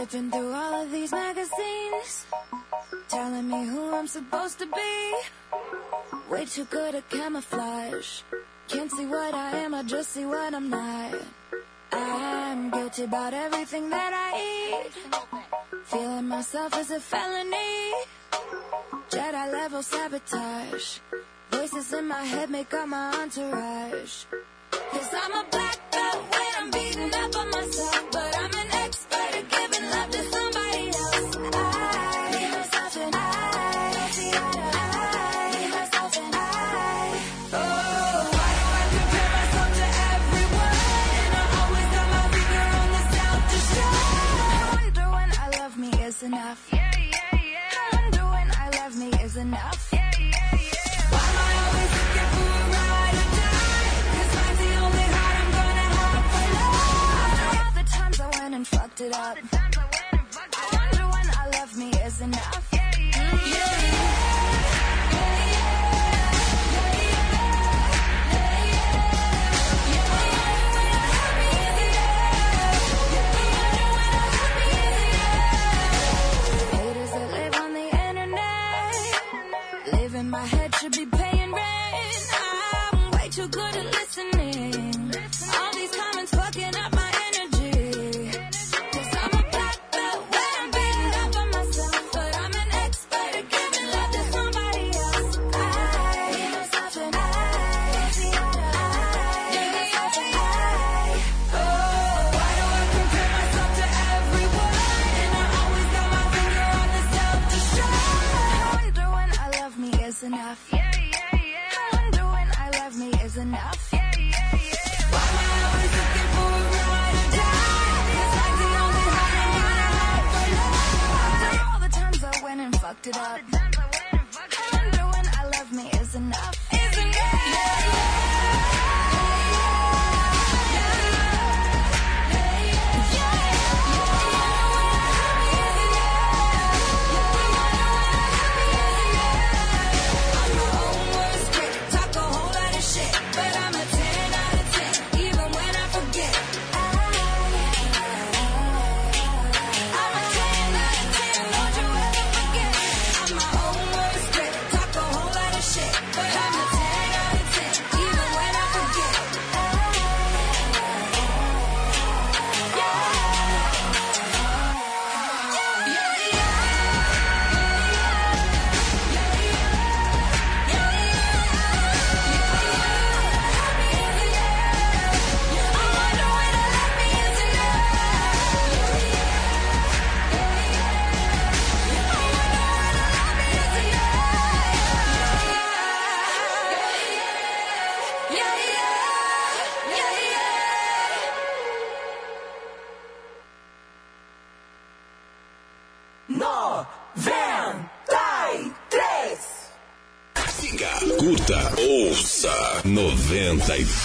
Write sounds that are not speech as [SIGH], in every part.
Flipping through all of these magazines, telling me who I'm supposed to be. Way too good at camouflage. Can't see what I am, I just see what I'm not. I'm guilty about everything that I eat. Feeling myself is a felony. Jedi level sabotage. Voices in my head make up my entourage. Cause I'm a black belt when I'm beating up on myself, but I'm an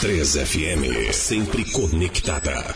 3 FM, sempre conectada.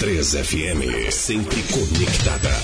93 FM, sempre conectada.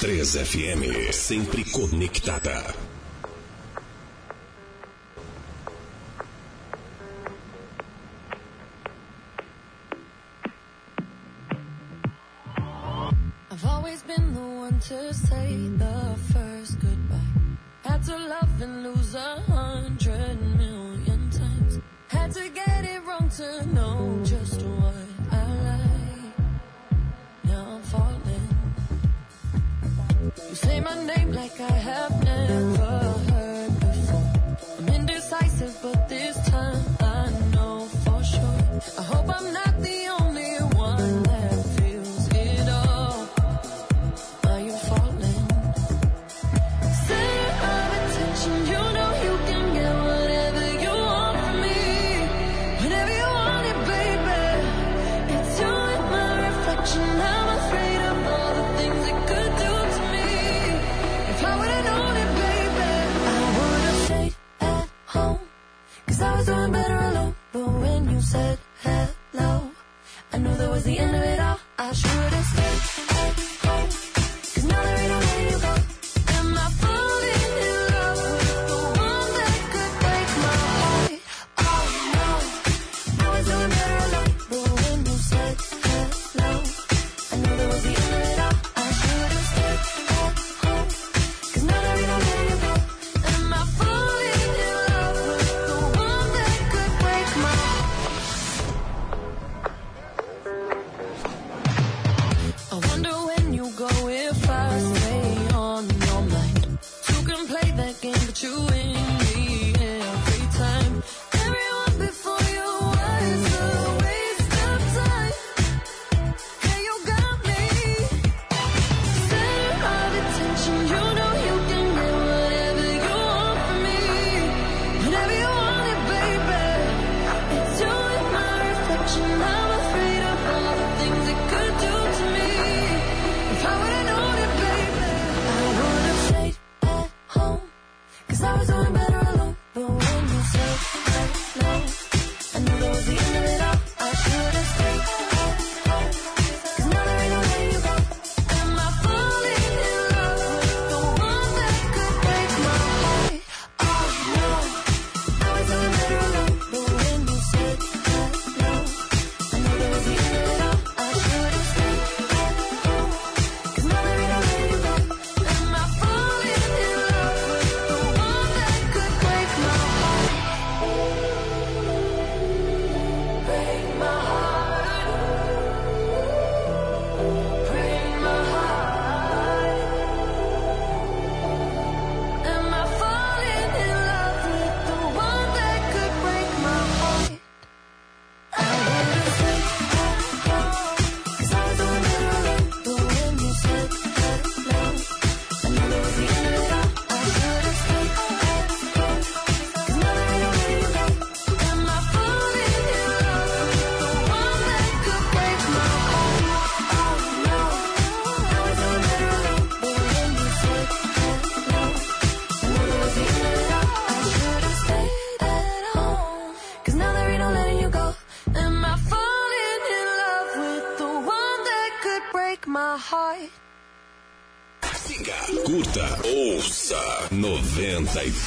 93 FM, sempre conectada.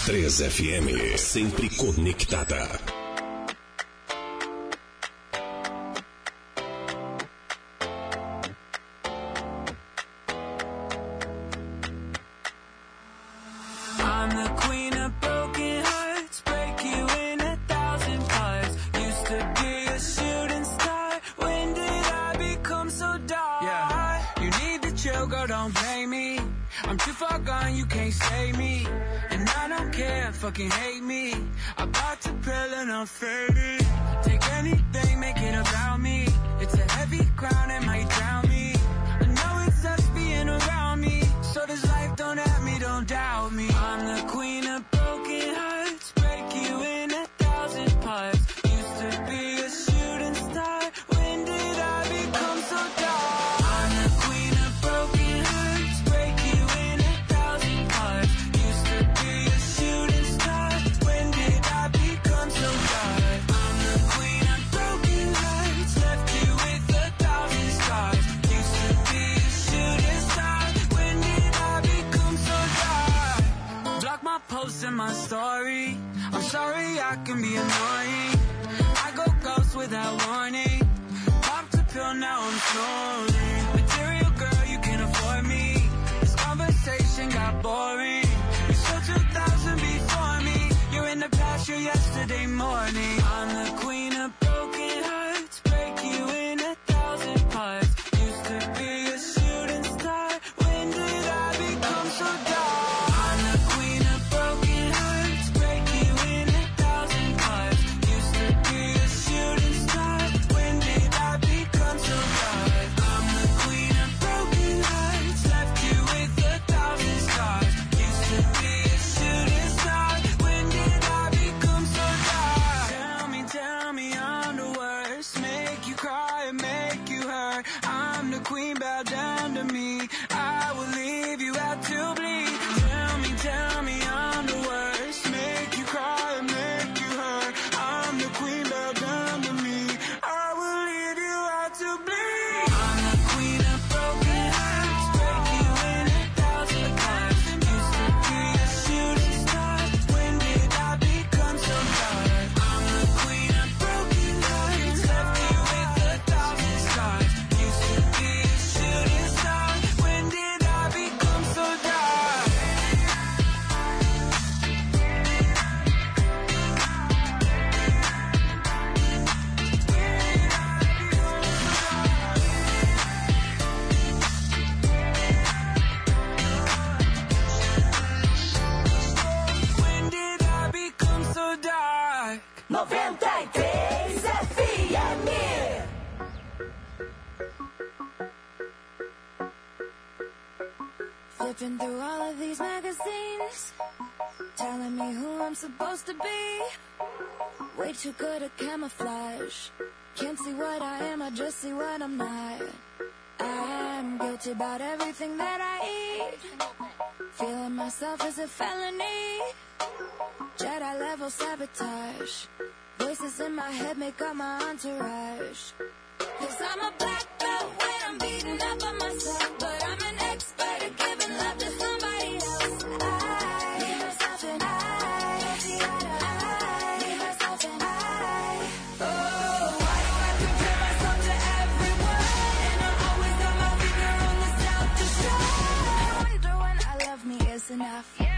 93 FM, sempre conectada. a felony. Jedi level sabotage. Voices in my head make up my entourage. Cause I'm a black belt when I'm beaten up on myself. But I'm an expert at giving love to somebody else. I need myself and I. I need myself and I. Oh. enough. Yeah.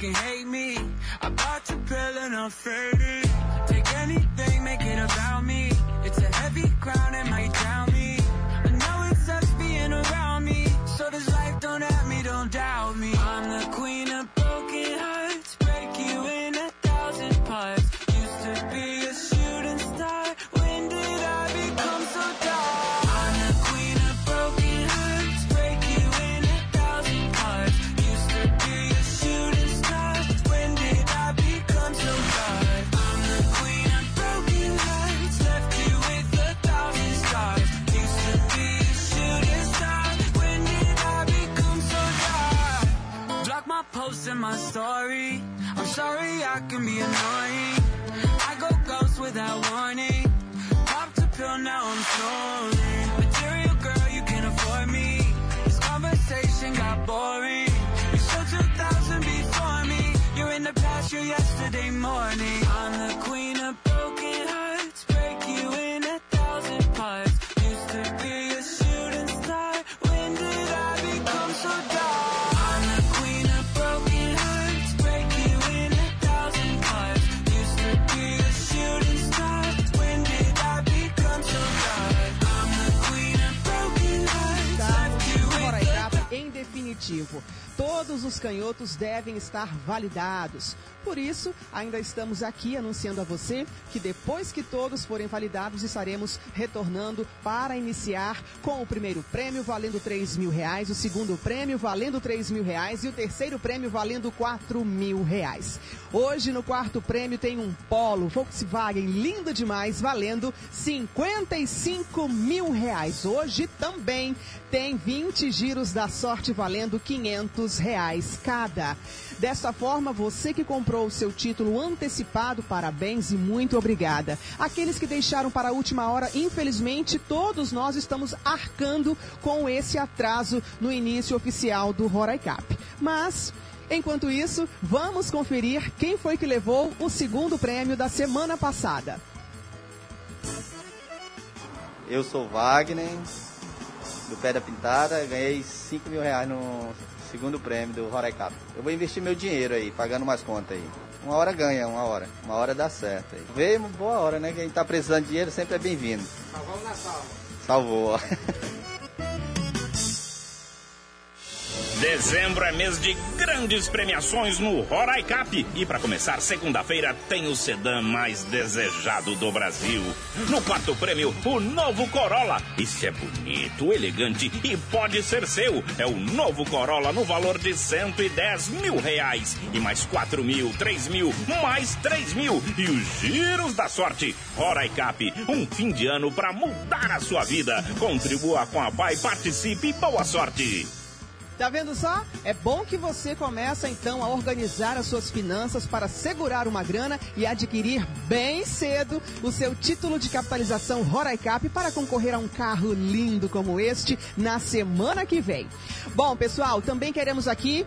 fucking hand. Devem estar validados. Por isso, ainda estamos aqui anunciando a você que depois que todos forem validados, estaremos retornando para iniciar com o primeiro prêmio valendo 3 mil reais, o segundo prêmio valendo 3 mil reais e o terceiro prêmio valendo 4 mil reais. Hoje, no quarto prêmio, tem um Polo Volkswagen lindo demais, valendo 55 mil reais. Hoje também tem 20 giros da sorte valendo 500 reais cada. Dessa forma, você que comprou o seu título antecipado, parabéns e muito obrigada. Aqueles que deixaram para a última hora, infelizmente, todos nós estamos arcando com esse atraso no início oficial do Roraicap. Mas Enquanto isso, vamos conferir quem foi que levou o segundo prêmio da semana passada. Eu sou Wagner, do Pé da Pintada, ganhei 5 mil reais no segundo prêmio do Roraicap. Eu vou investir meu dinheiro aí, pagando mais contas aí. Uma hora ganha, uma hora. Uma hora dá certo aí. Veio uma boa hora, né? Quem tá precisando de dinheiro sempre é bem-vindo. Salvamos na salva. Salvou. [LAUGHS] Dezembro é mês de grandes premiações no Roraicap. E para começar, segunda-feira tem o sedã mais desejado do Brasil. No quarto prêmio, o novo Corolla. Isso é bonito, elegante e pode ser seu. É o novo Corolla no valor de 110 mil reais. E mais 4 mil, 3 mil, mais 3 mil. E os giros da sorte. Roraicap, um fim de ano para mudar a sua vida. Contribua com a Pai, participe e boa sorte. Tá vendo só? É bom que você começa então a organizar as suas finanças para segurar uma grana e adquirir bem cedo o seu título de capitalização Roraicap para concorrer a um carro lindo como este na semana que vem. Bom, pessoal, também queremos aqui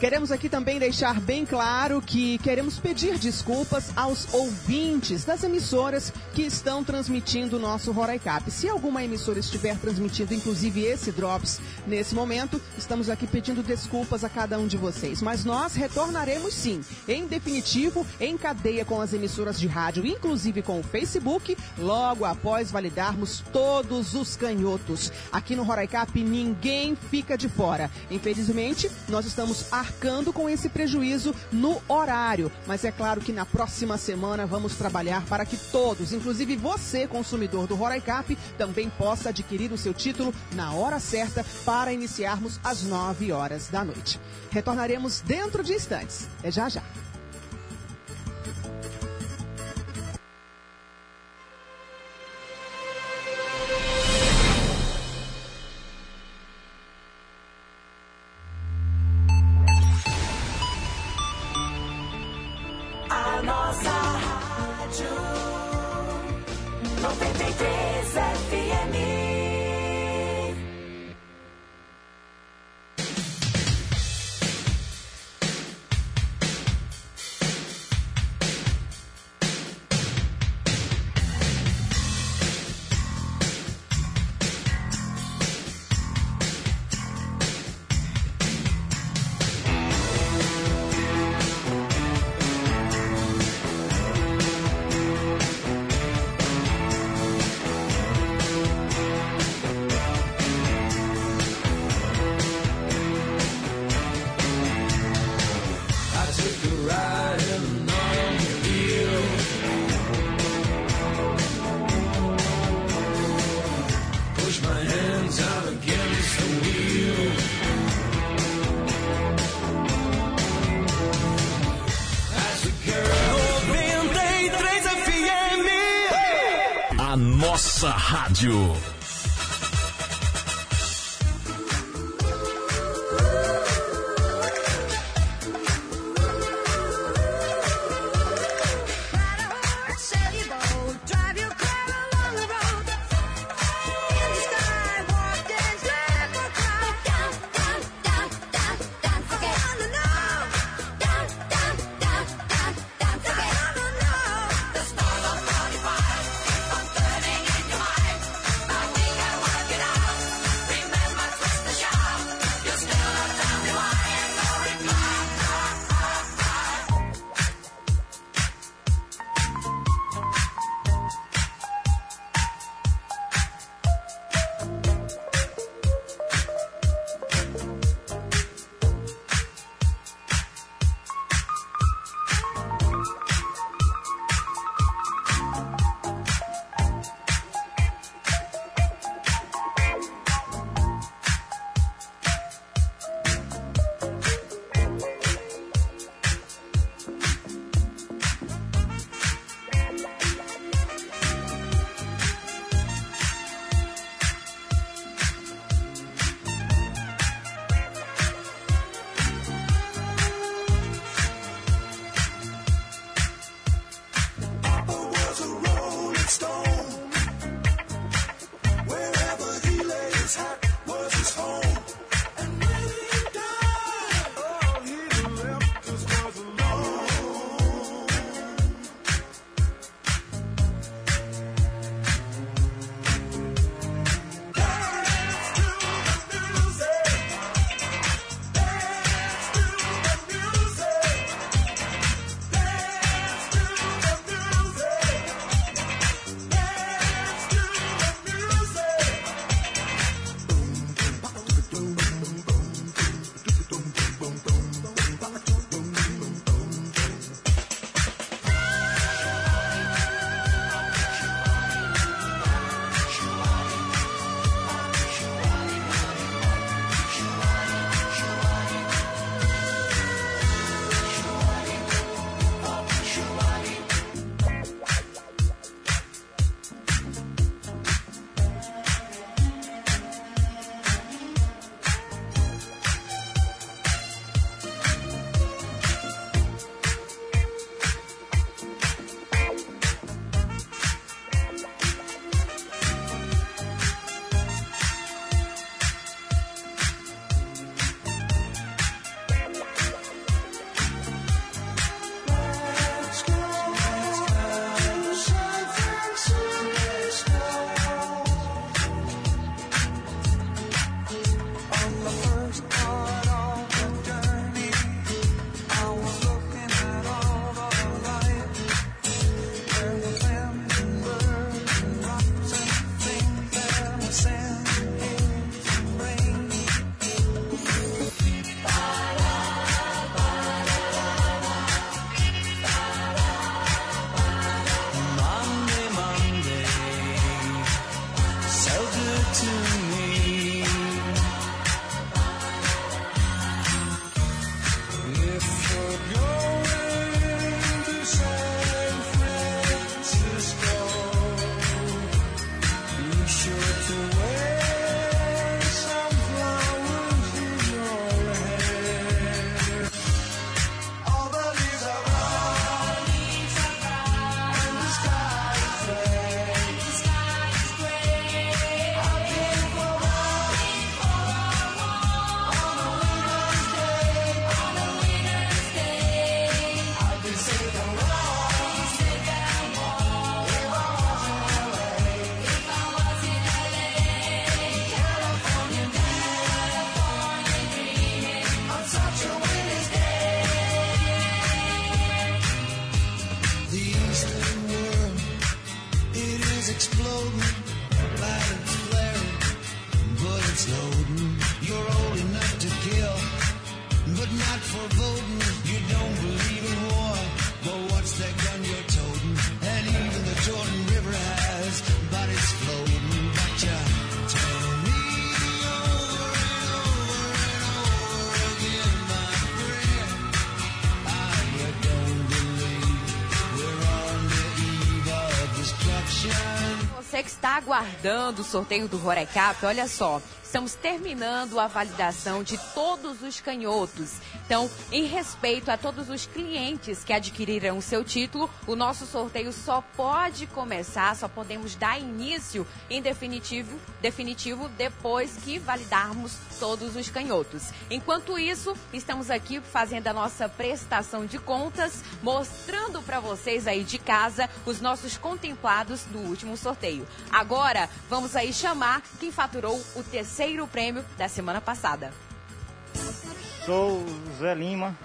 Queremos aqui também deixar bem claro que queremos pedir desculpas aos ouvintes das emissoras que estão transmitindo o nosso Roraicap. Se alguma emissora estiver transmitindo, inclusive esse Drops, nesse momento, estamos aqui pedindo desculpas a cada um de vocês. Mas nós retornaremos sim, em definitivo, em cadeia com as emissoras de rádio, inclusive com o Facebook, logo após validarmos todos os canhotos. Aqui no Roraicap, ninguém fica de fora. Infelizmente, nós estamos arcando com esse prejuízo no horário. Mas é claro que na próxima semana vamos trabalhar para que todos, inclusive você, consumidor do Roraicap, também possa adquirir o seu título na hora certa para iniciarmos às 9 horas da noite. Retornaremos dentro de instantes. É já já. Rádio. Aguardando o sorteio do Rorecap, olha só, estamos terminando a validação de todos os canhotos. Então, em respeito a todos os clientes que adquiriram o seu título, o nosso sorteio só pode começar, só podemos dar início em definitivo, definitivo depois que validarmos todos os canhotos. Enquanto isso, estamos aqui fazendo a nossa prestação de contas, mostrando para vocês aí de casa os nossos contemplados do último sorteio. Agora, vamos aí chamar quem faturou o terceiro prêmio da semana passada. Sou Zé Lima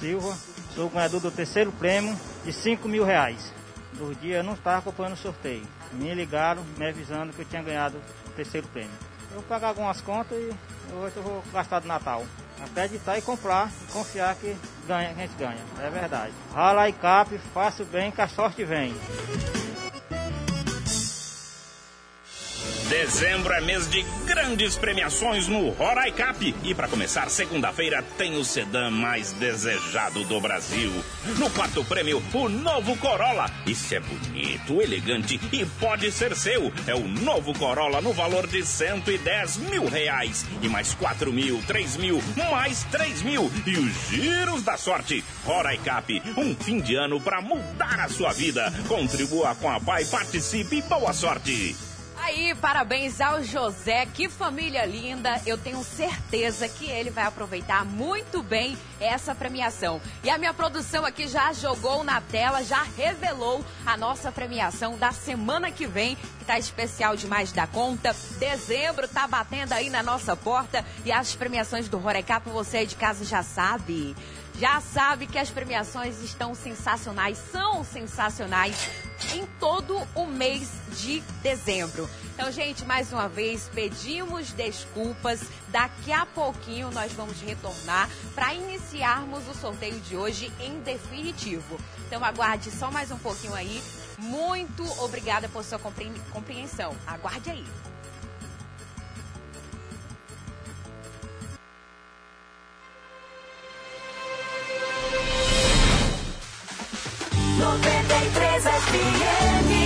Silva, sou ganhador do terceiro prêmio de 5 mil reais. No dia eu não estava acompanhando o sorteio. Me ligaram me avisando que eu tinha ganhado o terceiro prêmio. Eu vou pagar algumas contas e hoje eu vou gastar do Natal. Acreditar e comprar e confiar que ganha, a gente ganha. É verdade. Rala e cap, faça o bem que a sorte vem. Dezembro é mês de grandes premiações no Roraicap. E para começar, segunda-feira tem o sedã mais desejado do Brasil. No quarto prêmio, o novo Corolla. Isso é bonito, elegante e pode ser seu. É o novo Corolla no valor de 110 mil reais. E mais 4 mil, 3 mil, mais 3 mil. E os giros da sorte. Roraicap, um fim de ano para mudar a sua vida. Contribua com a Pai, participe e boa sorte. Aí, parabéns ao José, que família linda. Eu tenho certeza que ele vai aproveitar muito bem essa premiação. E a minha produção aqui já jogou na tela, já revelou a nossa premiação da semana que vem, que tá especial demais da conta. Dezembro tá batendo aí na nossa porta e as premiações do Rorecap você aí de casa já sabe. Já sabe que as premiações estão sensacionais, são sensacionais em todo o mês de dezembro. Então, gente, mais uma vez pedimos desculpas. Daqui a pouquinho nós vamos retornar para iniciarmos o sorteio de hoje em definitivo. Então, aguarde só mais um pouquinho aí. Muito obrigada por sua compre- compreensão. Aguarde aí. A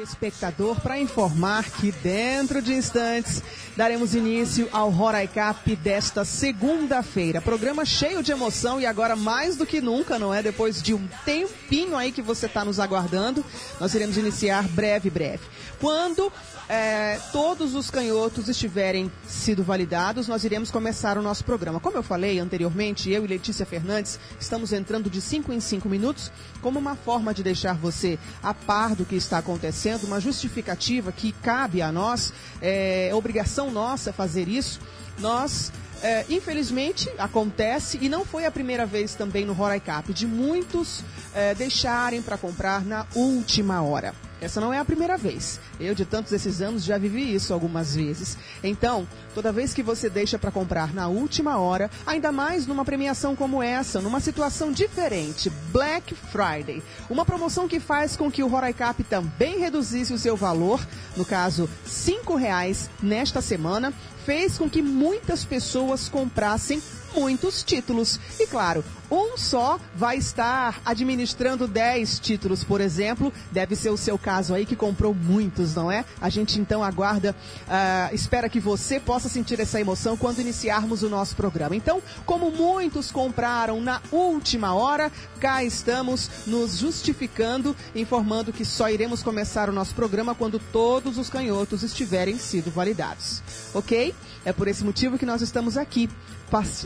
telespectador para informar que dentro de instantes daremos início ao Roraicap desta segunda-feira. Programa cheio de emoção e agora mais do que nunca, não é? Depois de um tempinho aí que você está nos aguardando, nós iremos iniciar breve, breve. Quando é, todos os canhotos estiverem sido validados, nós iremos começar o nosso programa. Como eu falei anteriormente, eu e Letícia Fernandes estamos entrando de 5 em 5 minutos como uma forma de deixar você a par do que está acontecendo, uma justificativa que cabe a nós, é obrigação nossa fazer isso. Nós é, infelizmente acontece e não foi a primeira vez também no Roraicap de muitos é, deixarem para comprar na última hora. Essa não é a primeira vez. Eu, de tantos esses anos, já vivi isso algumas vezes. Então, toda vez que você deixa para comprar na última hora, ainda mais numa premiação como essa, numa situação diferente, Black Friday, uma promoção que faz com que o Roraicap também reduzisse o seu valor, no caso, R$ reais nesta semana, fez com que muitas pessoas comprassem muitos títulos. E claro, um só vai estar administrando 10 títulos, por exemplo. Deve ser o seu caso aí que comprou muitos, não é? A gente então aguarda, uh, espera que você possa sentir essa emoção quando iniciarmos o nosso programa. Então, como muitos compraram na última hora, cá estamos nos justificando, informando que só iremos começar o nosso programa quando todos os canhotos estiverem sido validados. Ok? É por esse motivo que nós estamos aqui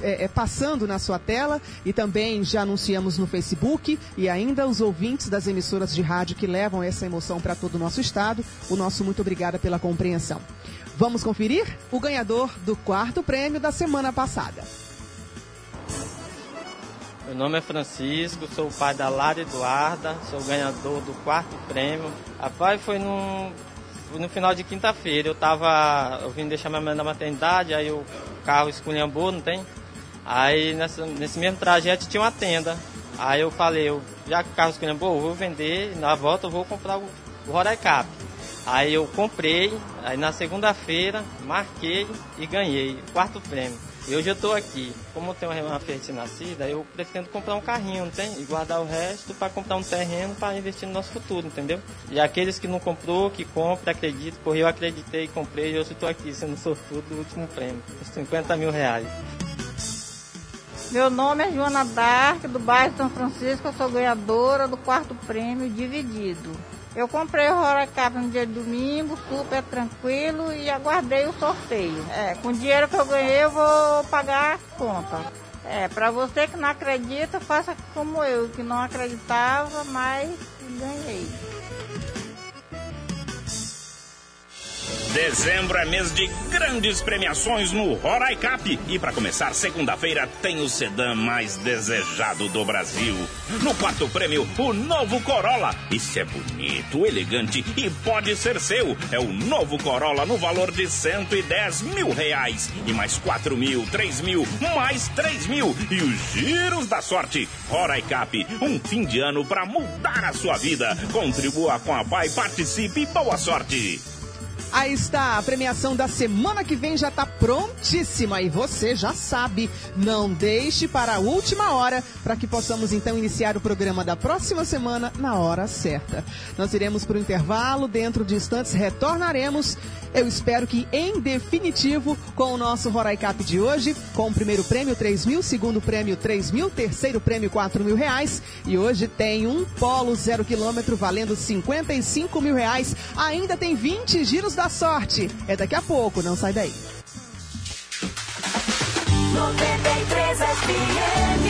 é, é, passando na sua tela e também já anunciamos no Facebook e ainda os ouvintes das emissoras de rádio que levam essa emoção para todo o nosso estado. O nosso muito obrigada pela compreensão. Vamos conferir o ganhador do quarto prêmio da semana passada. Meu nome é Francisco, sou o pai da Lara Eduarda, sou ganhador do quarto prêmio. Rapaz, foi num, no final de quinta-feira. Eu tava. Eu vim deixar minha mãe na maternidade, aí o carro esculhambou, não tem? Aí nessa, nesse mesmo trajeto tinha uma tenda. Aí eu falei, eu, já que o carro esculhambou, eu vou vender, na volta eu vou comprar o, o Roraicap. Aí eu comprei, aí na segunda-feira marquei e ganhei quarto prêmio. E hoje eu estou aqui. Como eu tenho uma filha nascida, eu pretendo comprar um carrinho, não tem? E guardar o resto para comprar um terreno para investir no nosso futuro, entendeu? E aqueles que não comprou, que compra, acredito, corri, eu acreditei, comprei e hoje estou aqui sendo sortudo do último prêmio, os 50 mil reais. Meu nome é Joana Dark, do bairro São Francisco, eu sou ganhadora do quarto prêmio dividido. Eu comprei o Horacap no dia de domingo, super tranquilo e aguardei o sorteio. É, com o dinheiro que eu ganhei eu vou pagar a conta. É, para você que não acredita, faça como eu, que não acreditava, mas ganhei. Dezembro é mês de grandes premiações no Roraicap. E para começar, segunda-feira tem o sedã mais desejado do Brasil. No quarto prêmio, o novo Corolla. Isso é bonito, elegante e pode ser seu. É o novo Corolla no valor de 110 mil reais. E mais 4 mil, 3 mil, mais 3 mil. E os giros da sorte. Roraicap, um fim de ano para mudar a sua vida. Contribua com a Pai, participe e boa sorte. Aí está, a premiação da semana que vem já está prontíssima e você já sabe. Não deixe para a última hora para que possamos então iniciar o programa da próxima semana na hora certa. Nós iremos para o intervalo, dentro de instantes retornaremos. Eu espero que em definitivo com o nosso Roraicap de hoje, com o primeiro prêmio 3 mil, segundo prêmio 3 mil, terceiro prêmio 4 mil reais e hoje tem um polo zero quilômetro valendo 55 mil reais. Ainda tem 20 giros Destinos da Sorte. É daqui a pouco, não sai daí. 93 FM.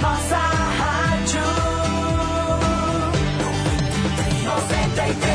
nossa rádio 93.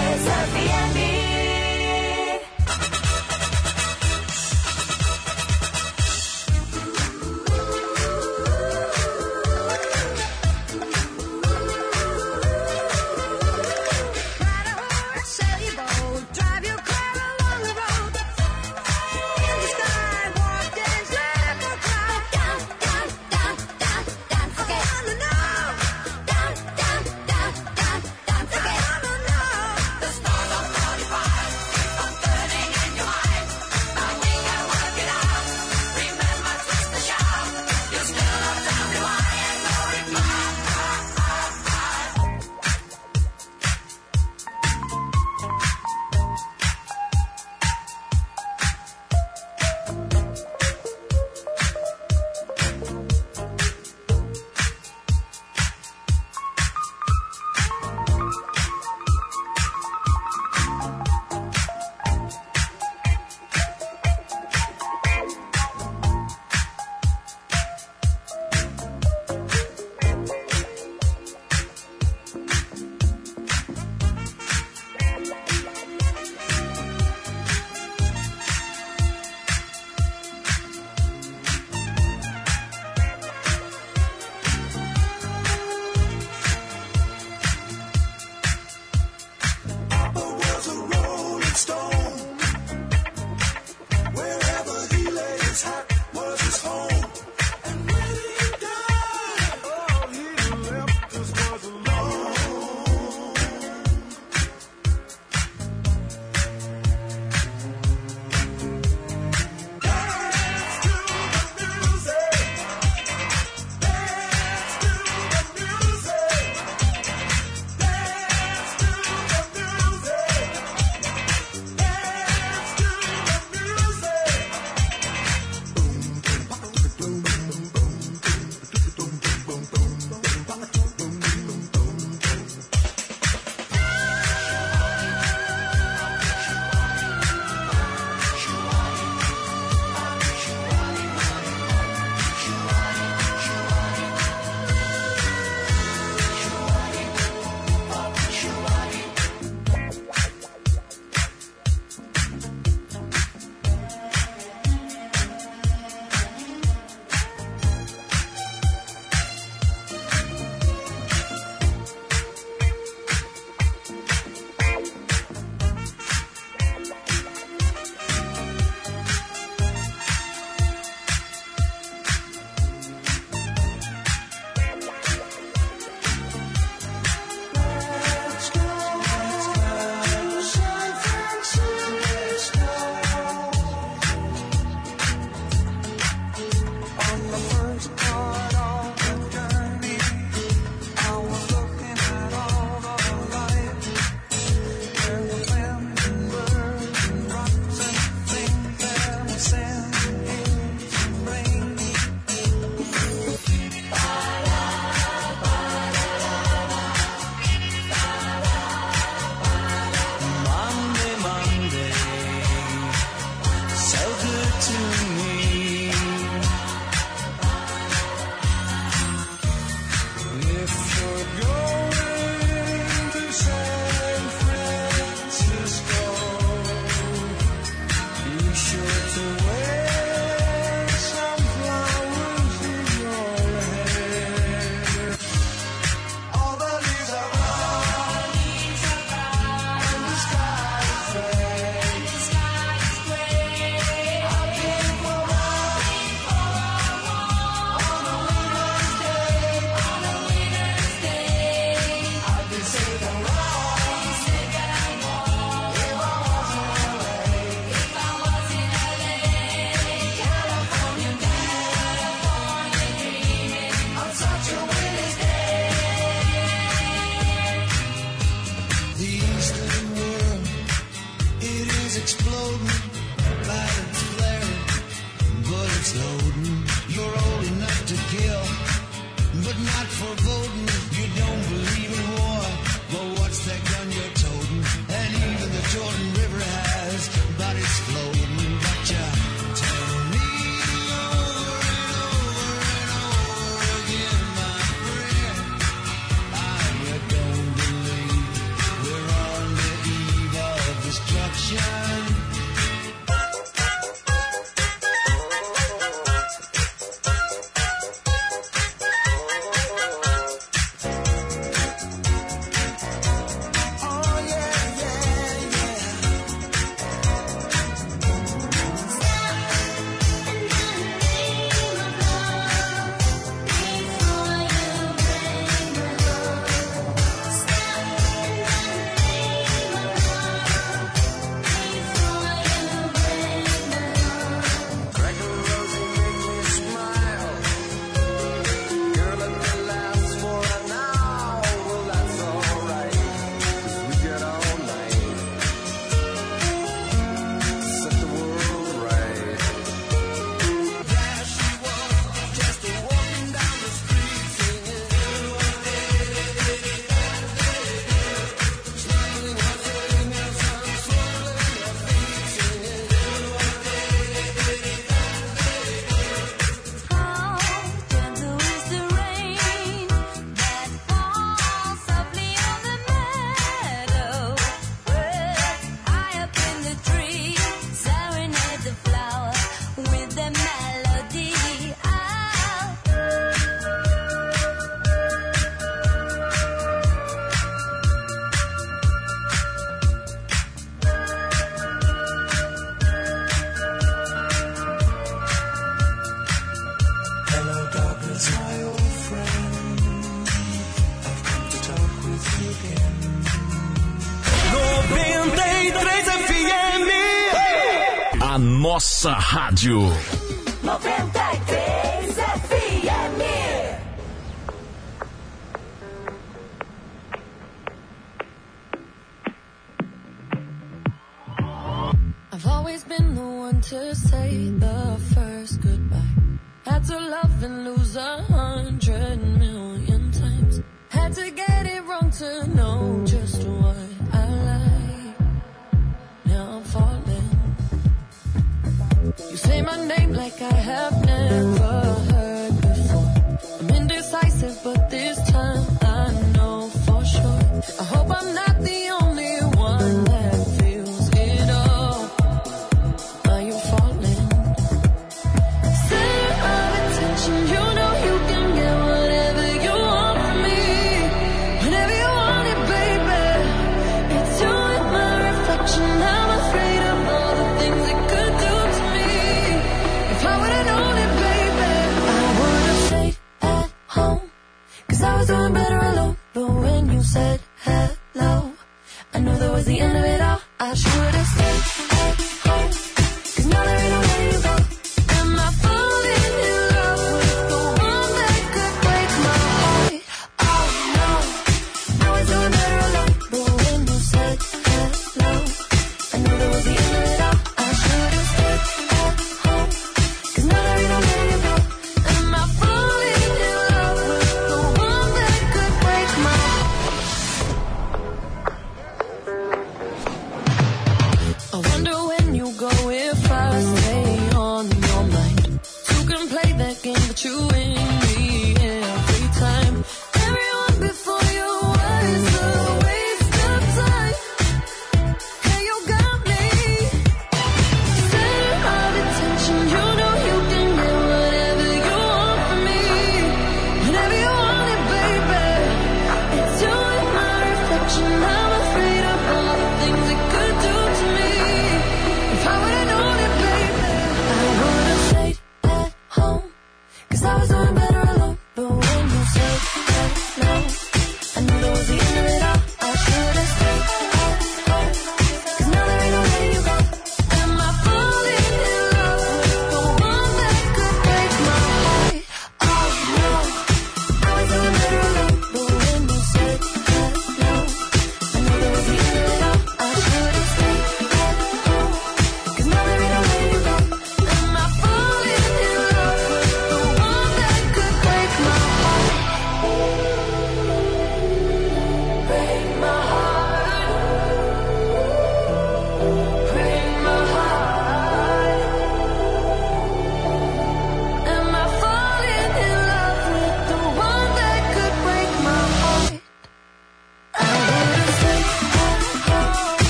Rádio.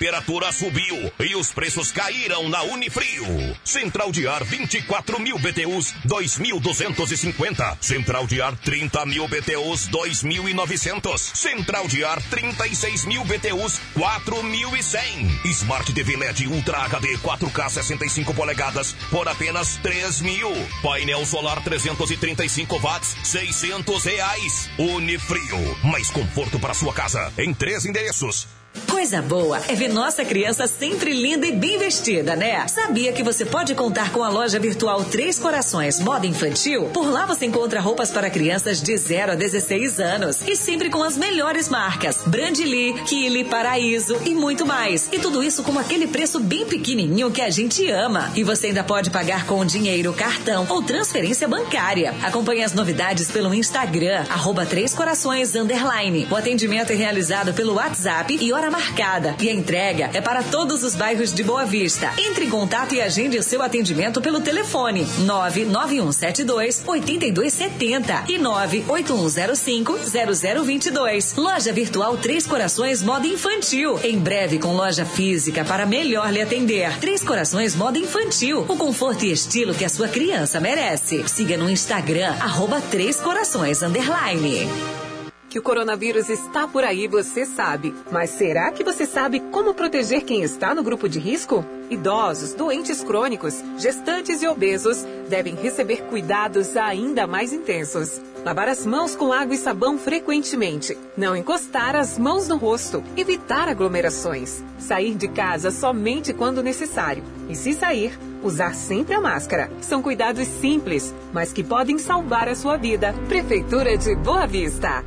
temperatura subiu e os preços caíram na Unifrio. Central de ar 24 mil BTUs, 2.250. Central de ar 30 mil BTUs, 2.900. Central de ar 36 mil BTUs, 4.100. Smart TV LED Ultra HD 4K 65 polegadas por apenas 3 mil. Painel solar 335 watts, 600 reais. Unifrio, mais conforto para sua casa em três endereços. Coisa boa é ver nossa criança sempre linda e bem vestida, né? Sabia que você pode contar com a loja virtual Três Corações Moda Infantil? Por lá você encontra roupas para crianças de 0 a 16 anos e sempre com as melhores marcas: Brandly, Kili, Paraíso e muito mais. E tudo isso com aquele preço bem pequenininho que a gente ama. E você ainda pode pagar com dinheiro, cartão ou transferência bancária. Acompanhe as novidades pelo Instagram, arroba Três Corações Underline. O atendimento é realizado pelo WhatsApp e hora marcada. E a entrega é para todos os bairros de Boa Vista. Entre em contato e agende o seu atendimento pelo telefone 99172 8270 e 98105 0022. Loja Virtual Três Corações Moda Infantil. Em breve com loja física para melhor lhe atender. Três Corações Moda Infantil. O conforto e estilo que a sua criança merece. Siga no Instagram, arroba Três Corações Underline. Que o coronavírus está por aí, você sabe. Mas será que você sabe como proteger quem está no grupo de risco? Idosos, doentes crônicos, gestantes e obesos devem receber cuidados ainda mais intensos. Lavar as mãos com água e sabão frequentemente. Não encostar as mãos no rosto. Evitar aglomerações. Sair de casa somente quando necessário. E se sair, usar sempre a máscara. São cuidados simples, mas que podem salvar a sua vida. Prefeitura de Boa Vista.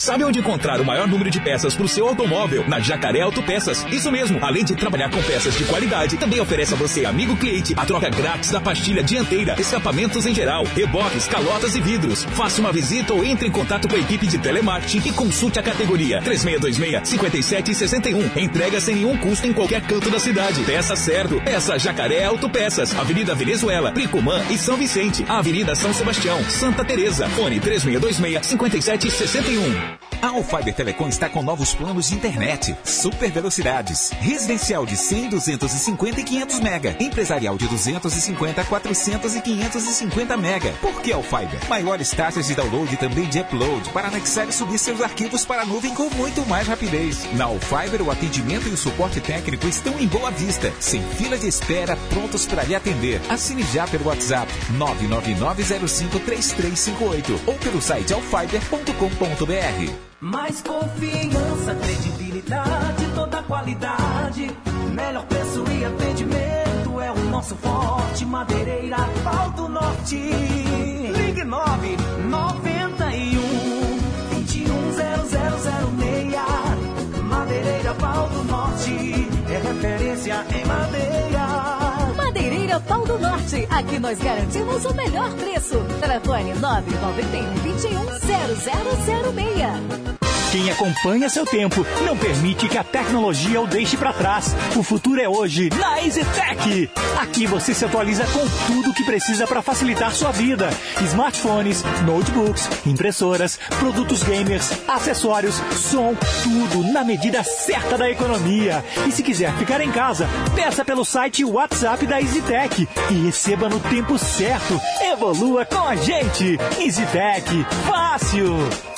Sabe onde encontrar o maior número de peças para o seu automóvel? Na Jacaré Autopeças. Isso mesmo, além de trabalhar com peças de qualidade, também oferece a você, amigo cliente, a troca grátis da pastilha dianteira, escapamentos em geral, reboques, calotas e vidros. Faça uma visita ou entre em contato com a equipe de telemarketing e consulte a categoria 3626-5761. Entrega sem nenhum custo em qualquer canto da cidade. Peça certo. Peça Jacaré Autopeças. Avenida Venezuela, Pricumã e São Vicente. Avenida São Sebastião, Santa Teresa. Fone 3626-5761. A Alfiber Telecom está com novos planos de internet, super velocidades, residencial de 100, 250 e 500 mega, empresarial de 250, 400 e 550 mega. Por que Alfiber? Maiores taxas de download e também de upload para anexar e subir seus arquivos para a nuvem com muito mais rapidez. Na Alfiber, o atendimento e o suporte técnico estão em boa vista, sem fila de espera, prontos para lhe atender. Assine já pelo WhatsApp 999053358 ou pelo site alfiber.com.br. Mais confiança, credibilidade, toda qualidade. Melhor preço e atendimento é o nosso forte. Madeireira Pau do Norte. Ligue 9 91 210006. Pau do Norte. Aqui nós garantimos o melhor preço. Telefone 991 21 0006. Quem acompanha seu tempo não permite que a tecnologia o deixe para trás. O futuro é hoje na EasyTech. Aqui você se atualiza com tudo que precisa para facilitar sua vida: smartphones, notebooks, impressoras, produtos gamers, acessórios, som, tudo na medida certa da economia. E se quiser ficar em casa, peça pelo site WhatsApp da EasyTech e receba no tempo certo. Evolua com a gente. EasyTech, fácil.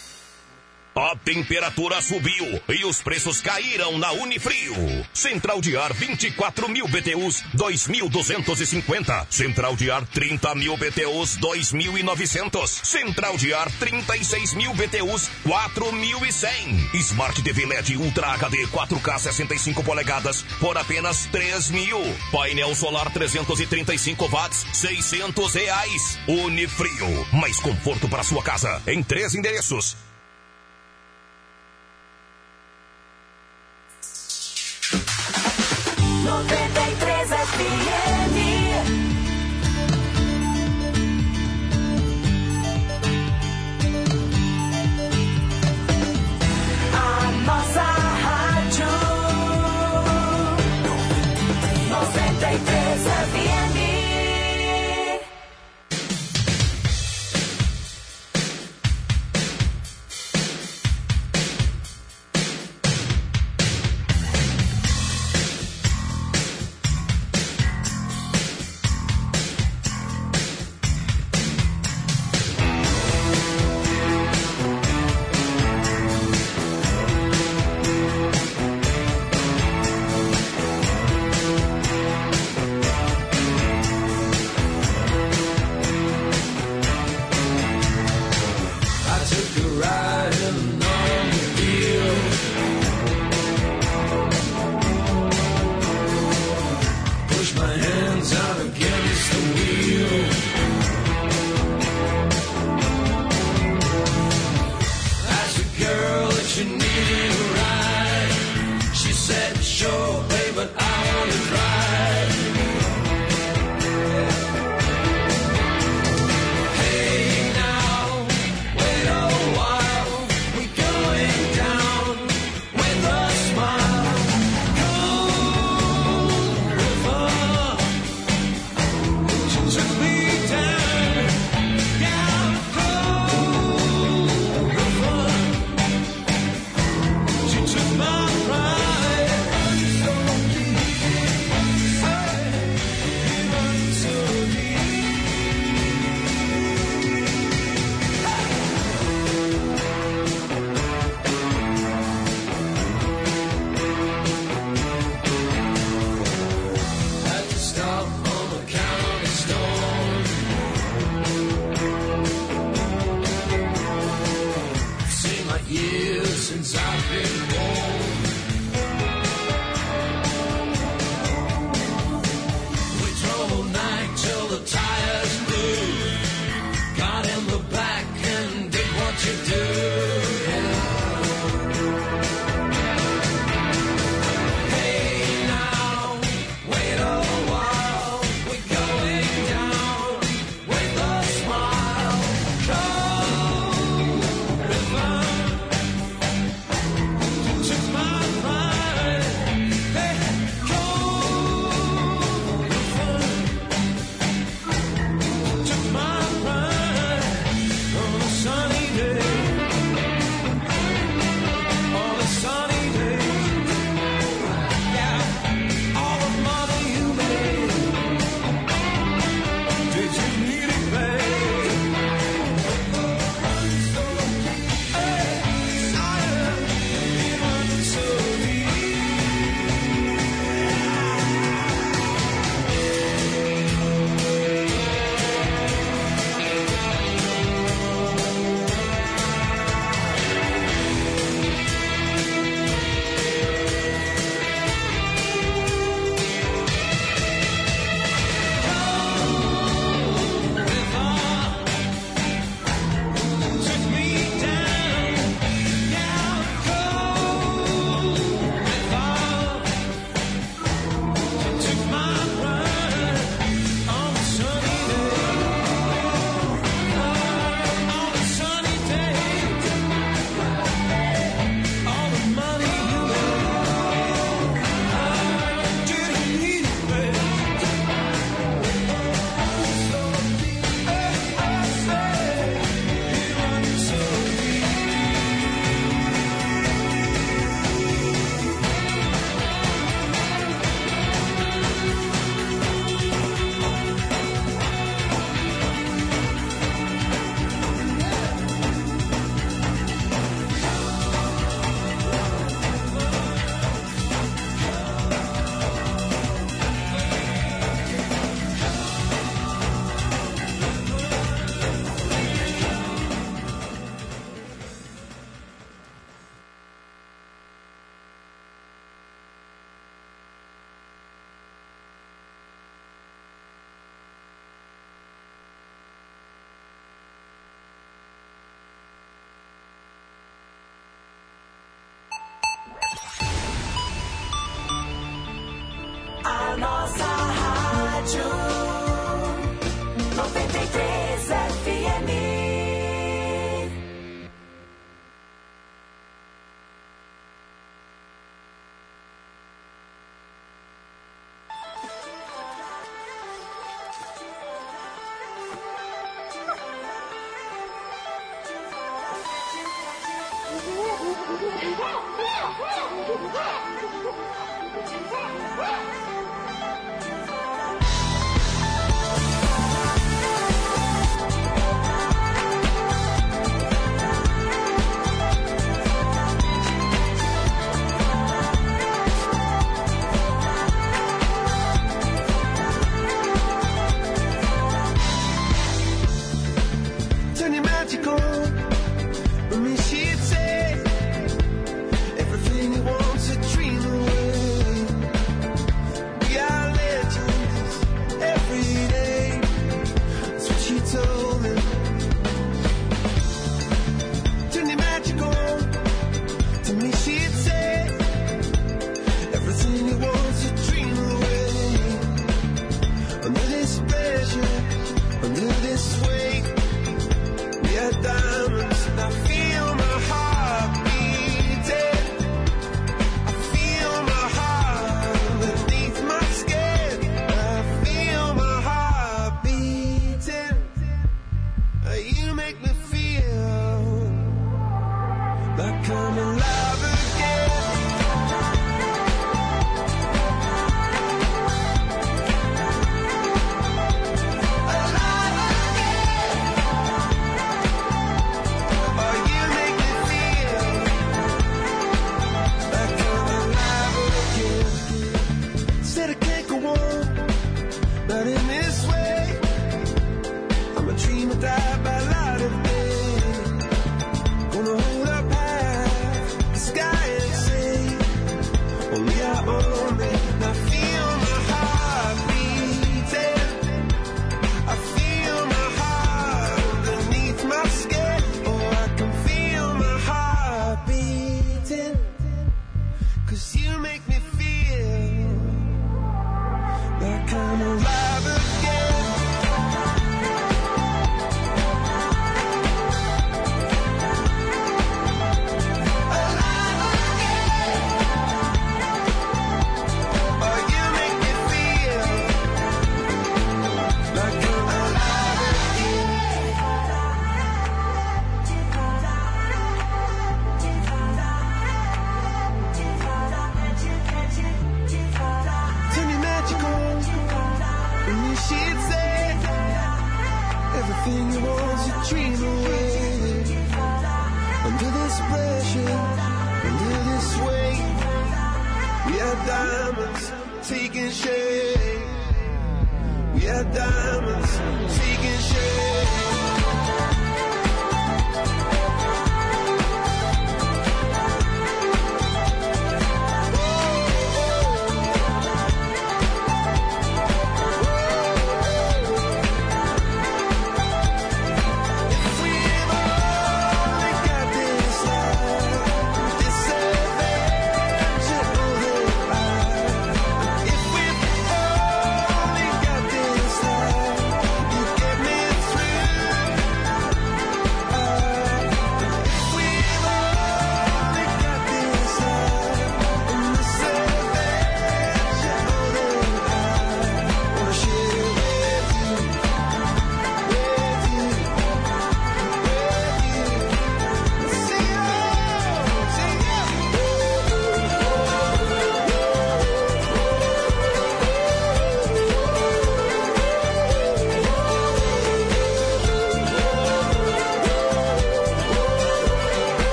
A temperatura subiu e os preços caíram na Unifrio. Central de ar 24 mil BTUs 2.250. Central de ar 30 mil BTUs 2.900. Central de ar 36 mil BTUs 4.100. Smart TV LED Ultra HD 4K 65 polegadas por apenas 3 mil. Painel solar 335 watts 600 reais. Unifrio. Mais conforto para sua casa em três endereços. 93 FM. A show.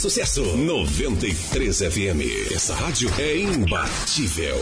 Sucesso, 93 FM. Essa rádio é imbatível.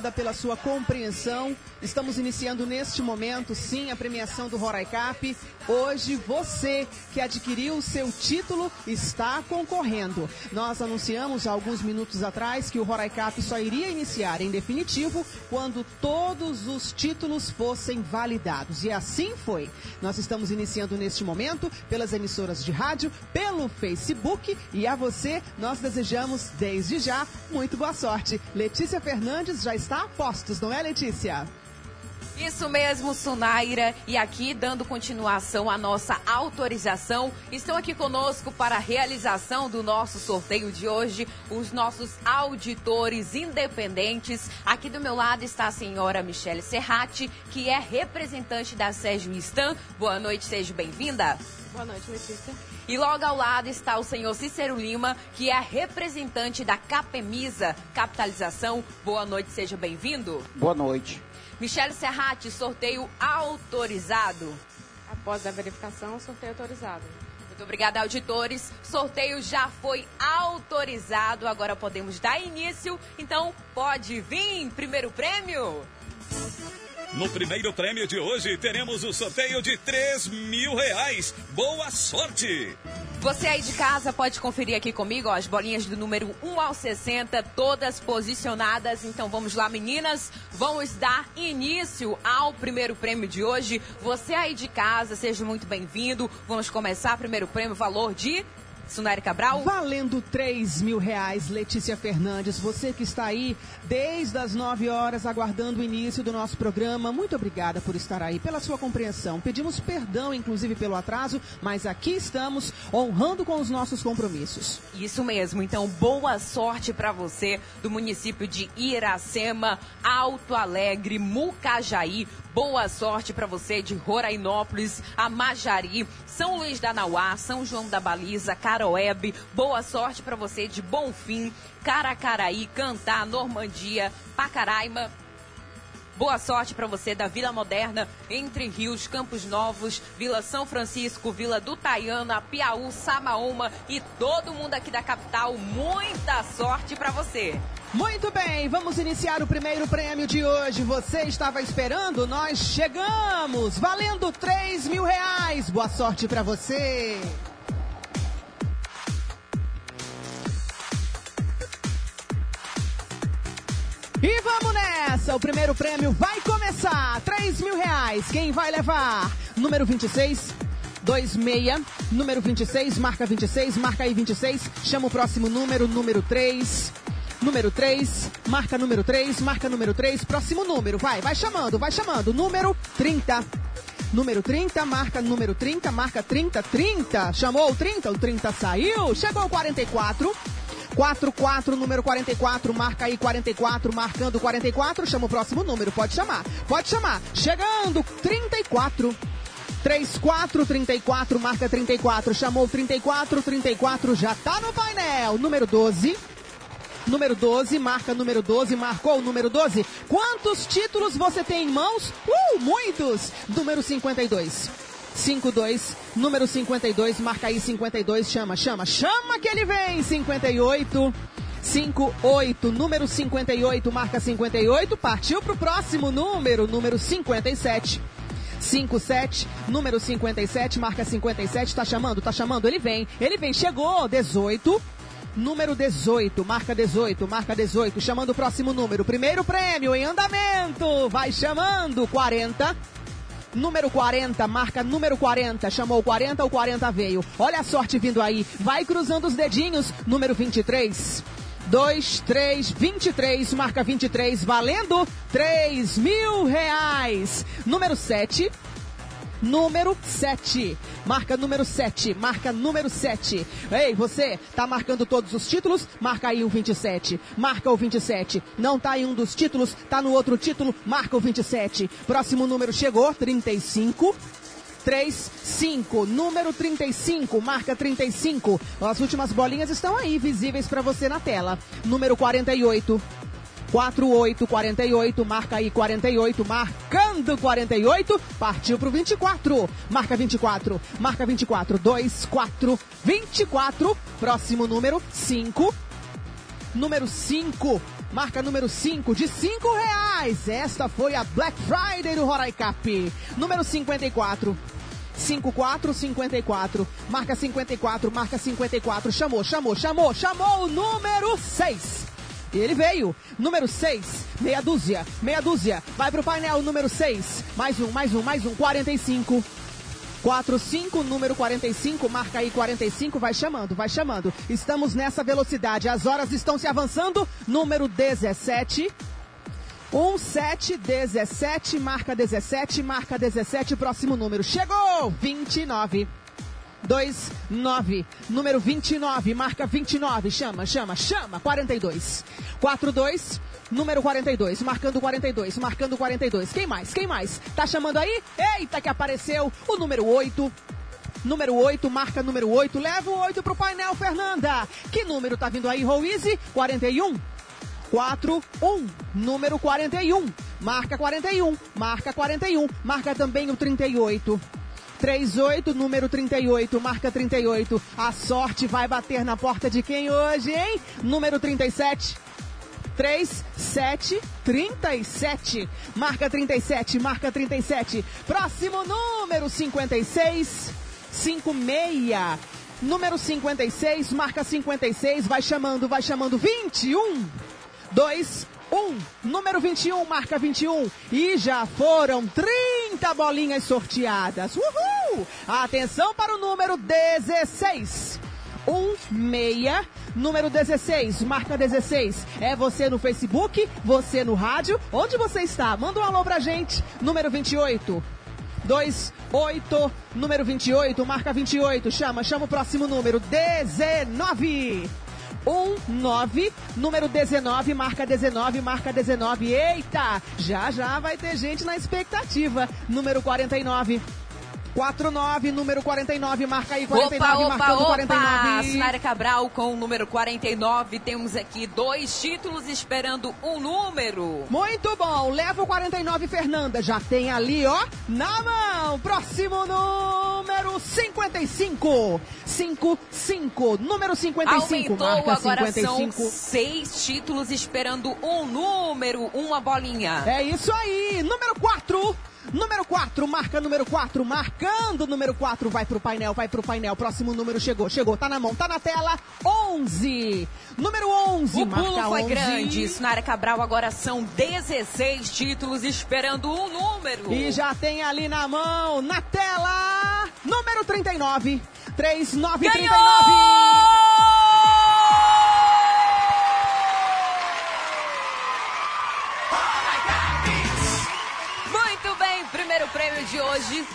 Obrigada pela sua compreensão. Estamos iniciando neste momento, sim, a premiação do Roraicap. Hoje, você que adquiriu o seu título está concorrendo. Nós anunciamos há alguns minutos atrás que o Roraicap só iria iniciar em definitivo quando todos os títulos fossem validados. E assim foi. Nós estamos iniciando neste momento pelas emissoras de rádio, pelo Facebook e a você nós desejamos desde já muito boa sorte. Letícia Fernandes já está a postos, não é, Letícia? Isso mesmo, Sunaira. E aqui, dando continuação à nossa autorização, estão aqui conosco para a realização do nosso sorteio de hoje os nossos auditores independentes. Aqui do meu lado está a senhora Michele Serrati, que é representante da Sérgio Stan. Boa noite, seja bem-vinda. Boa noite, Letícia. E logo ao lado está o senhor Cícero Lima, que é representante da Capemisa Capitalização. Boa noite, seja bem-vindo. Boa noite. Michele Serrati, sorteio autorizado. Após a verificação, sorteio autorizado. Muito obrigada, auditores. Sorteio já foi autorizado. Agora podemos dar início. Então, pode vir. Primeiro prêmio. No primeiro prêmio de hoje, teremos o sorteio de 3 mil reais. Boa sorte! Você aí de casa pode conferir aqui comigo ó, as bolinhas do número 1 ao 60, todas posicionadas. Então vamos lá, meninas. Vamos dar início ao primeiro prêmio de hoje. Você aí de casa, seja muito bem-vindo. Vamos começar. Primeiro prêmio, valor de Sunari Cabral. Valendo 3 mil reais, Letícia Fernandes. Você que está aí desde as 9 horas aguardando o início do nosso programa, muito obrigada por estar aí, pela sua compreensão. Pedimos perdão, inclusive, pelo atraso, mas aqui estamos honrando com os nossos compromissos. Isso mesmo. Então, boa sorte para você do município de Iracema, Alto Alegre, Mucajaí. Boa sorte para você de Rorainópolis, Amajari, São Luís da Nauá, São João da Baliza, Caroebe. Boa sorte para você de Bonfim, Caracaraí, Cantá, Normandia, Pacaraima. Boa sorte para você da Vila Moderna, Entre Rios, Campos Novos, Vila São Francisco, Vila do Taiana, Piauí, Samaúma e todo mundo aqui da capital. Muita sorte para você. Muito bem, vamos iniciar o primeiro prêmio de hoje. Você estava esperando? Nós chegamos! Valendo 3 mil reais. Boa sorte para você! E vamos nessa! O primeiro prêmio vai começar! 3 mil reais. Quem vai levar? Número 26. 26, número 26, marca 26, marca aí 26, chama o próximo número, número 3. Número 3, marca número 3, marca número 3, próximo número, vai, vai chamando, vai chamando. Número 30. Número 30, marca número 30, marca 30, 30. Chamou o 30, o 30 saiu. Chegou o 44. 44, número 44, marca aí 44, marcando 44, chama o próximo número, pode chamar, pode chamar. Chegando, 34. 34, 34, marca 34, chamou 34, 34, já tá no painel. Número 12. Número 12, marca número 12, marcou o número 12. Quantos títulos você tem em mãos? Uh, muitos! Número 52. 52, número 52, marca aí 52, chama, chama, chama que ele vem! 58. 58, número 58, marca 58, partiu pro próximo número, número 57. 57, número 57, marca 57, tá chamando, tá chamando, ele vem, ele vem, chegou, 18. Número 18, marca 18, marca 18, chamando o próximo número. Primeiro prêmio em andamento, vai chamando, 40. Número 40, marca número 40, chamou 40, o 40 veio. Olha a sorte vindo aí, vai cruzando os dedinhos. Número 23. 2, 3, 23, marca 23, valendo 3 mil reais. Número 7, número 7. Marca número 7, marca número 7. Ei, você tá marcando todos os títulos? Marca aí o 27. Marca o 27. Não tá em um dos títulos, tá no outro título, marca o 27. Próximo número chegou, 35. 3, 5, número 35, marca 35. As últimas bolinhas estão aí, visíveis para você na tela. Número 48. 48, 48, marca aí 48, marcando 48, partiu pro 24, marca 24, marca 24, 2, 4, 24, próximo número 5, número 5, marca número 5, de 5 reais. Esta foi a Black Friday do Roraicap. Número 54. 5454, marca 54, marca 54, chamou, chamou, chamou, chamou o número 6. Ele veio, número 6, meia dúzia, meia dúzia, vai pro painel, número 6, mais um, mais um, mais um, 45. 45, número 45, marca aí 45, vai chamando, vai chamando. Estamos nessa velocidade, as horas estão se avançando. Número 17. 1717, marca 17, marca 17, próximo número. Chegou! 29. 29, número 29, marca 29, chama, chama, chama, 42. 42, número 42, marcando 42, marcando 42. Quem mais? Quem mais? Tá chamando aí? Eita, que apareceu o número 8. Número 8, marca número 8. Leva o 8 pro painel, Fernanda. Que número tá vindo aí, Roise? 41. 4, 1, número 41, marca 41, marca 41, marca também o 38. 38, número 38, marca 38. A sorte vai bater na porta de quem hoje, hein? Número 37. 3, 7, 37. Marca 37, marca 37. Próximo número 56, 56. Número 56, marca 56. Vai chamando, vai chamando. 21. 2, 1. Número 21, marca 21. E já foram 30 bolinhas sorteadas. Uhul! Atenção para o número 16. 1, 6. Número 16, marca 16. É você no Facebook, você no rádio. Onde você está? Manda um alô pra gente. Número 28. 2, 8, número 28, marca 28. Chama, chama o próximo número. 19. 1, 9, número 19, marca 19, marca 19. Eita, já já vai ter gente na expectativa. Número 49. 49, número 49, marca aí 49, opa, opa, marcando opa! 49. Sinara Cabral com o número 49. Temos aqui dois títulos esperando um número. Muito bom, leva o 49, Fernanda. Já tem ali, ó, na mão. Próximo número 55. 55, número 55, Aumentou, marca agora 55. são seis títulos esperando um número, uma bolinha. É isso aí, número 4. Número 4, marca número 4, marcando número 4, vai pro painel, vai pro painel. Próximo número chegou, chegou, tá na mão, tá na tela. 11. Número 11, o marca pulo foi 11. grande. Sinara Cabral agora são 16 títulos esperando um número. E já tem ali na mão, na tela, número 39. 3939. De hoje,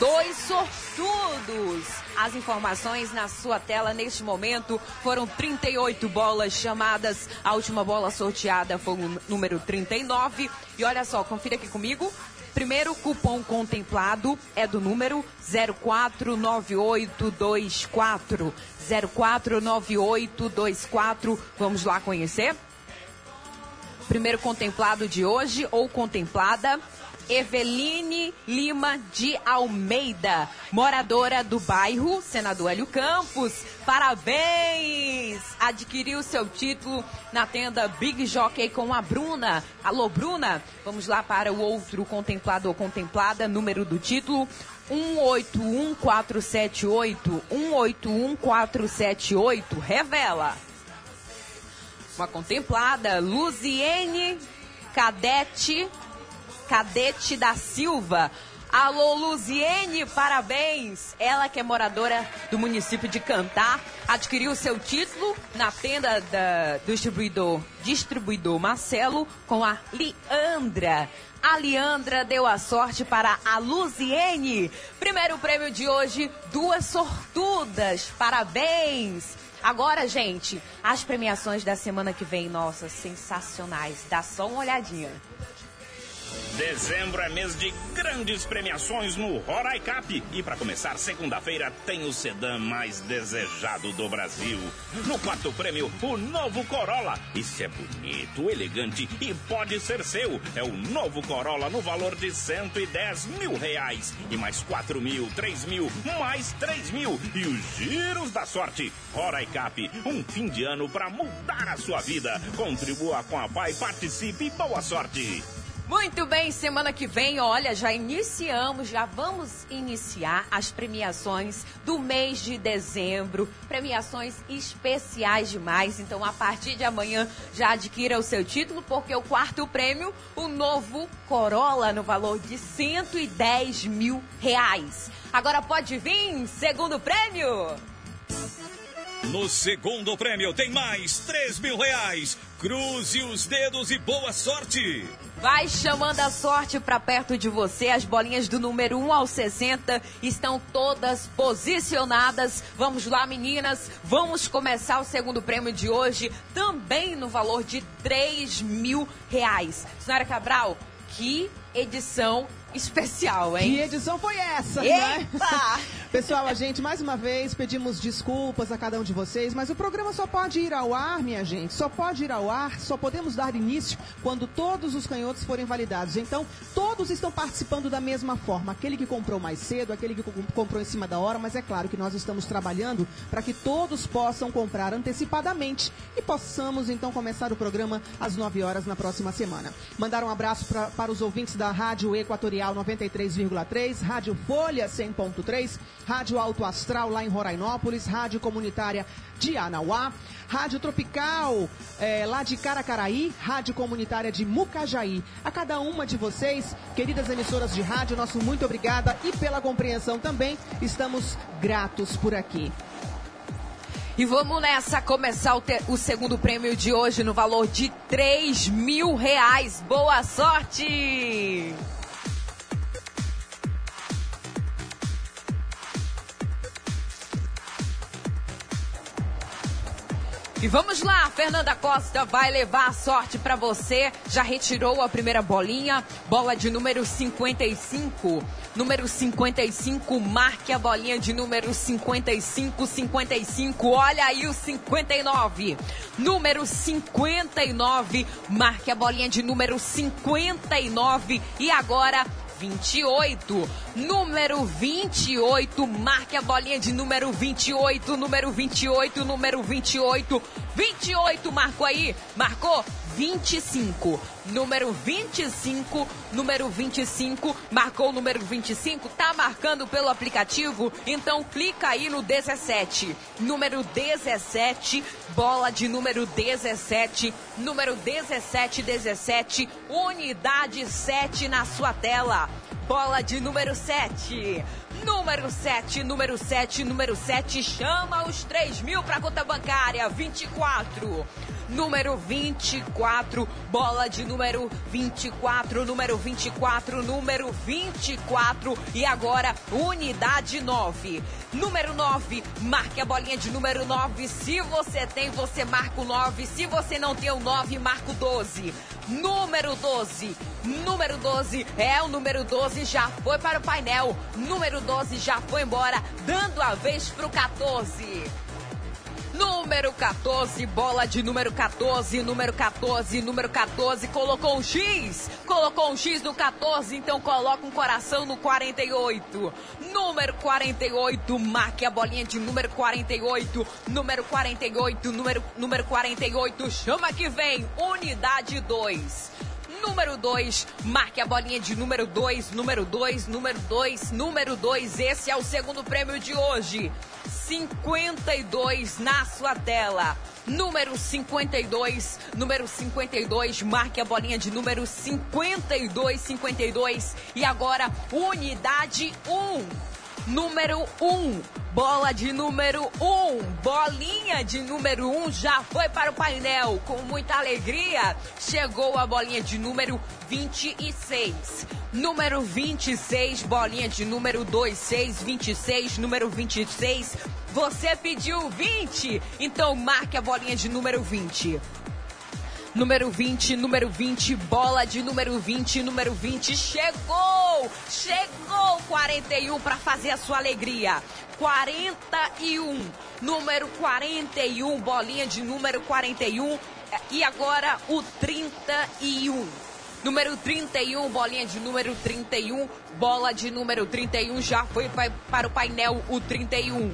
dois sortudos. As informações na sua tela neste momento foram 38 bolas chamadas. A última bola sorteada foi o número 39. E olha só, confira aqui comigo. Primeiro cupom contemplado é do número 049824. 049824. Vamos lá conhecer? Primeiro contemplado de hoje ou contemplada, Eveline Lima de Almeida, moradora do bairro Senador Hélio Campos. Parabéns! Adquiriu seu título na tenda Big Jockey com a Bruna. Alô, Bruna? Vamos lá para o outro contemplado ou contemplada, número do título. 181478, 181478, revela. Uma contemplada, Luziene Cadete, Cadete da Silva. Alô, Luziene, parabéns! Ela que é moradora do município de Cantar, adquiriu seu título na tenda da, do distribuidor, distribuidor Marcelo com a Leandra. A Leandra deu a sorte para a Luziene. Primeiro prêmio de hoje, duas sortudas. Parabéns! Agora, gente, as premiações da semana que vem, nossa, sensacionais. Dá só uma olhadinha. Dezembro é mês de grandes premiações no Roraicap. E para começar, segunda-feira tem o sedã mais desejado do Brasil. No quarto prêmio, o novo Corolla. Isso é bonito, elegante e pode ser seu. É o novo Corolla no valor de 110 mil reais. E mais 4 mil, 3 mil, mais 3 mil. E os giros da sorte. Roraicap, um fim de ano para mudar a sua vida. Contribua com a Pai, participe e boa sorte. Muito bem, semana que vem, olha, já iniciamos, já vamos iniciar as premiações do mês de dezembro. Premiações especiais demais. Então, a partir de amanhã, já adquira o seu título, porque o quarto prêmio, o novo Corolla, no valor de 110 mil reais. Agora pode vir, segundo prêmio. No segundo prêmio tem mais 3 mil reais. Cruze os dedos e boa sorte. Vai chamando a sorte para perto de você. As bolinhas do número 1 ao 60 estão todas posicionadas. Vamos lá, meninas. Vamos começar o segundo prêmio de hoje, também no valor de 3 mil reais. Senhora Cabral, que edição especial, hein? Que edição foi essa, Eita! né? [LAUGHS] Pessoal, a gente, mais uma vez, pedimos desculpas a cada um de vocês, mas o programa só pode ir ao ar, minha gente, só pode ir ao ar, só podemos dar início quando todos os canhotos forem validados. Então, todos estão participando da mesma forma. Aquele que comprou mais cedo, aquele que co- comprou em cima da hora, mas é claro que nós estamos trabalhando para que todos possam comprar antecipadamente e possamos, então, começar o programa às 9 horas na próxima semana. Mandar um abraço pra- para os ouvintes da Rádio Equatorial 93,3, Rádio Folha 100.3, Rádio Alto Astral lá em Rorainópolis, Rádio Comunitária de Anauá, Rádio Tropical eh, lá de Caracaraí, Rádio Comunitária de Mucajaí. A cada uma de vocês, queridas emissoras de rádio, nosso muito obrigada e pela compreensão também. Estamos gratos por aqui. E vamos nessa começar o, te- o segundo prêmio de hoje no valor de 3 mil reais. Boa sorte! E vamos lá, Fernanda Costa vai levar a sorte pra você. Já retirou a primeira bolinha, bola de número 55. Número 55, marque a bolinha de número 55, 55. Olha aí o 59. Número 59, marque a bolinha de número 59. E agora 28. Número 28, marque a bolinha de número 28, número 28, número 28. 28 marcou aí, marcou 25. Número 25, número 25, marcou o número 25, tá marcando pelo aplicativo? Então clica aí no 17. Número 17, bola de número 17, número 17, 17, unidade 7 na sua tela. Bola de número 7. Número 7, número 7, número 7, chama os 3 mil pra conta bancária. 24. Número 24, bola de número 24, número 24, número 24. E agora, unidade 9. Número 9, marque a bolinha de número 9. Se você tem, você marca o 9. Se você não tem o 9, marca o 12. Número 12. Número 12 é o número 12, já foi para o painel. Número 12 já foi embora, dando a vez pro 14. Número 14, bola de número 14, número 14, número 14, colocou um X, colocou um X no 14, então coloca um coração no 48. Número 48, marque a bolinha de número 48, número 48, número, número 48, chama que vem, unidade 2. Número 2, marque a bolinha de número 2, número 2, número 2, número 2. Esse é o segundo prêmio de hoje. 52 na sua tela. Número 52, número 52, marque a bolinha de número 52, 52. E agora, unidade 1. Número 1, bola de número 1, bolinha de número 1 já foi para o painel. Com muita alegria, chegou a bolinha de número 26. Número 26, bolinha de número 26, 26, número 26. Você pediu 20, então marque a bolinha de número 20. Número 20, número 20, bola de número 20, número 20, chegou! Chegou 41 para fazer a sua alegria. 41, número 41, bolinha de número 41. E agora o 31. Número 31, bolinha de número 31, bola de número 31, já foi pa- para o painel o 31.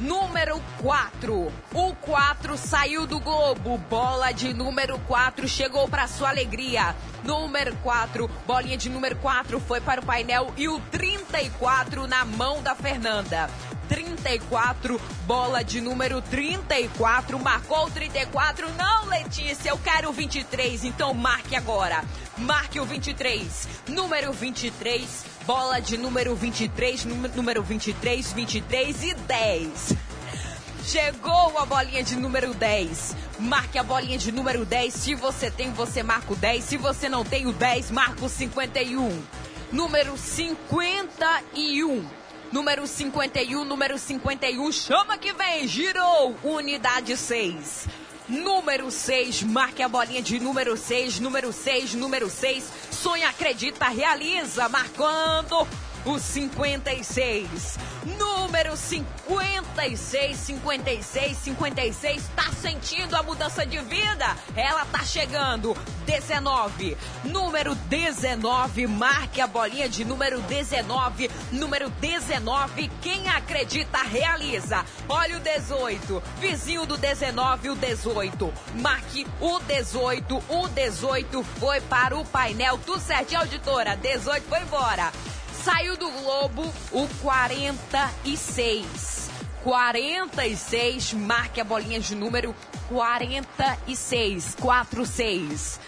Número 4. O 4 saiu do Globo. Bola de número 4 chegou para sua alegria. Número 4, bolinha de número 4 foi para o painel e o 34 na mão da Fernanda. 34, bola de número 34, marcou o 34. Não, Letícia, eu quero o 23, então marque agora. Marque o 23. Número 23, bola de número 23, número número 23, 23 e 10. Chegou a bolinha de número 10. Marque a bolinha de número 10. Se você tem, você marca o 10. Se você não tem o 10, marca o 51. Número 51. Número 51, número 51. Chama que vem. Girou. Unidade 6. Número 6, marque a bolinha de número 6, número 6, número 6. Sonha, acredita, realiza, marcando o 56. Número 56, 56, 56. Tá sentindo a mudança de vida? Ela tá chegando. 19. Número 19, marque a bolinha de número 19. Número 19, quem acredita realiza. Olha o 18. Vizinho do 19, o 18. Marque o 18. O 18 foi para o painel. Tudo certinho, auditora. 18 foi embora. Saiu do Globo o 46. 46, marque a bolinha de número 46. 46.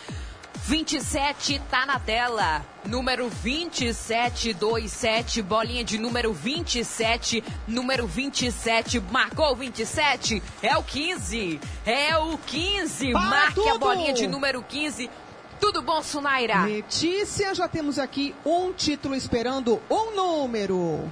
27 tá na tela. Número 2727, bolinha de número 27, número 27, marcou o 27, é o 15, é o 15, Para marque a tudo! bolinha de número 15. Tudo bom, Sunaira? Letícia, já temos aqui um título esperando um número.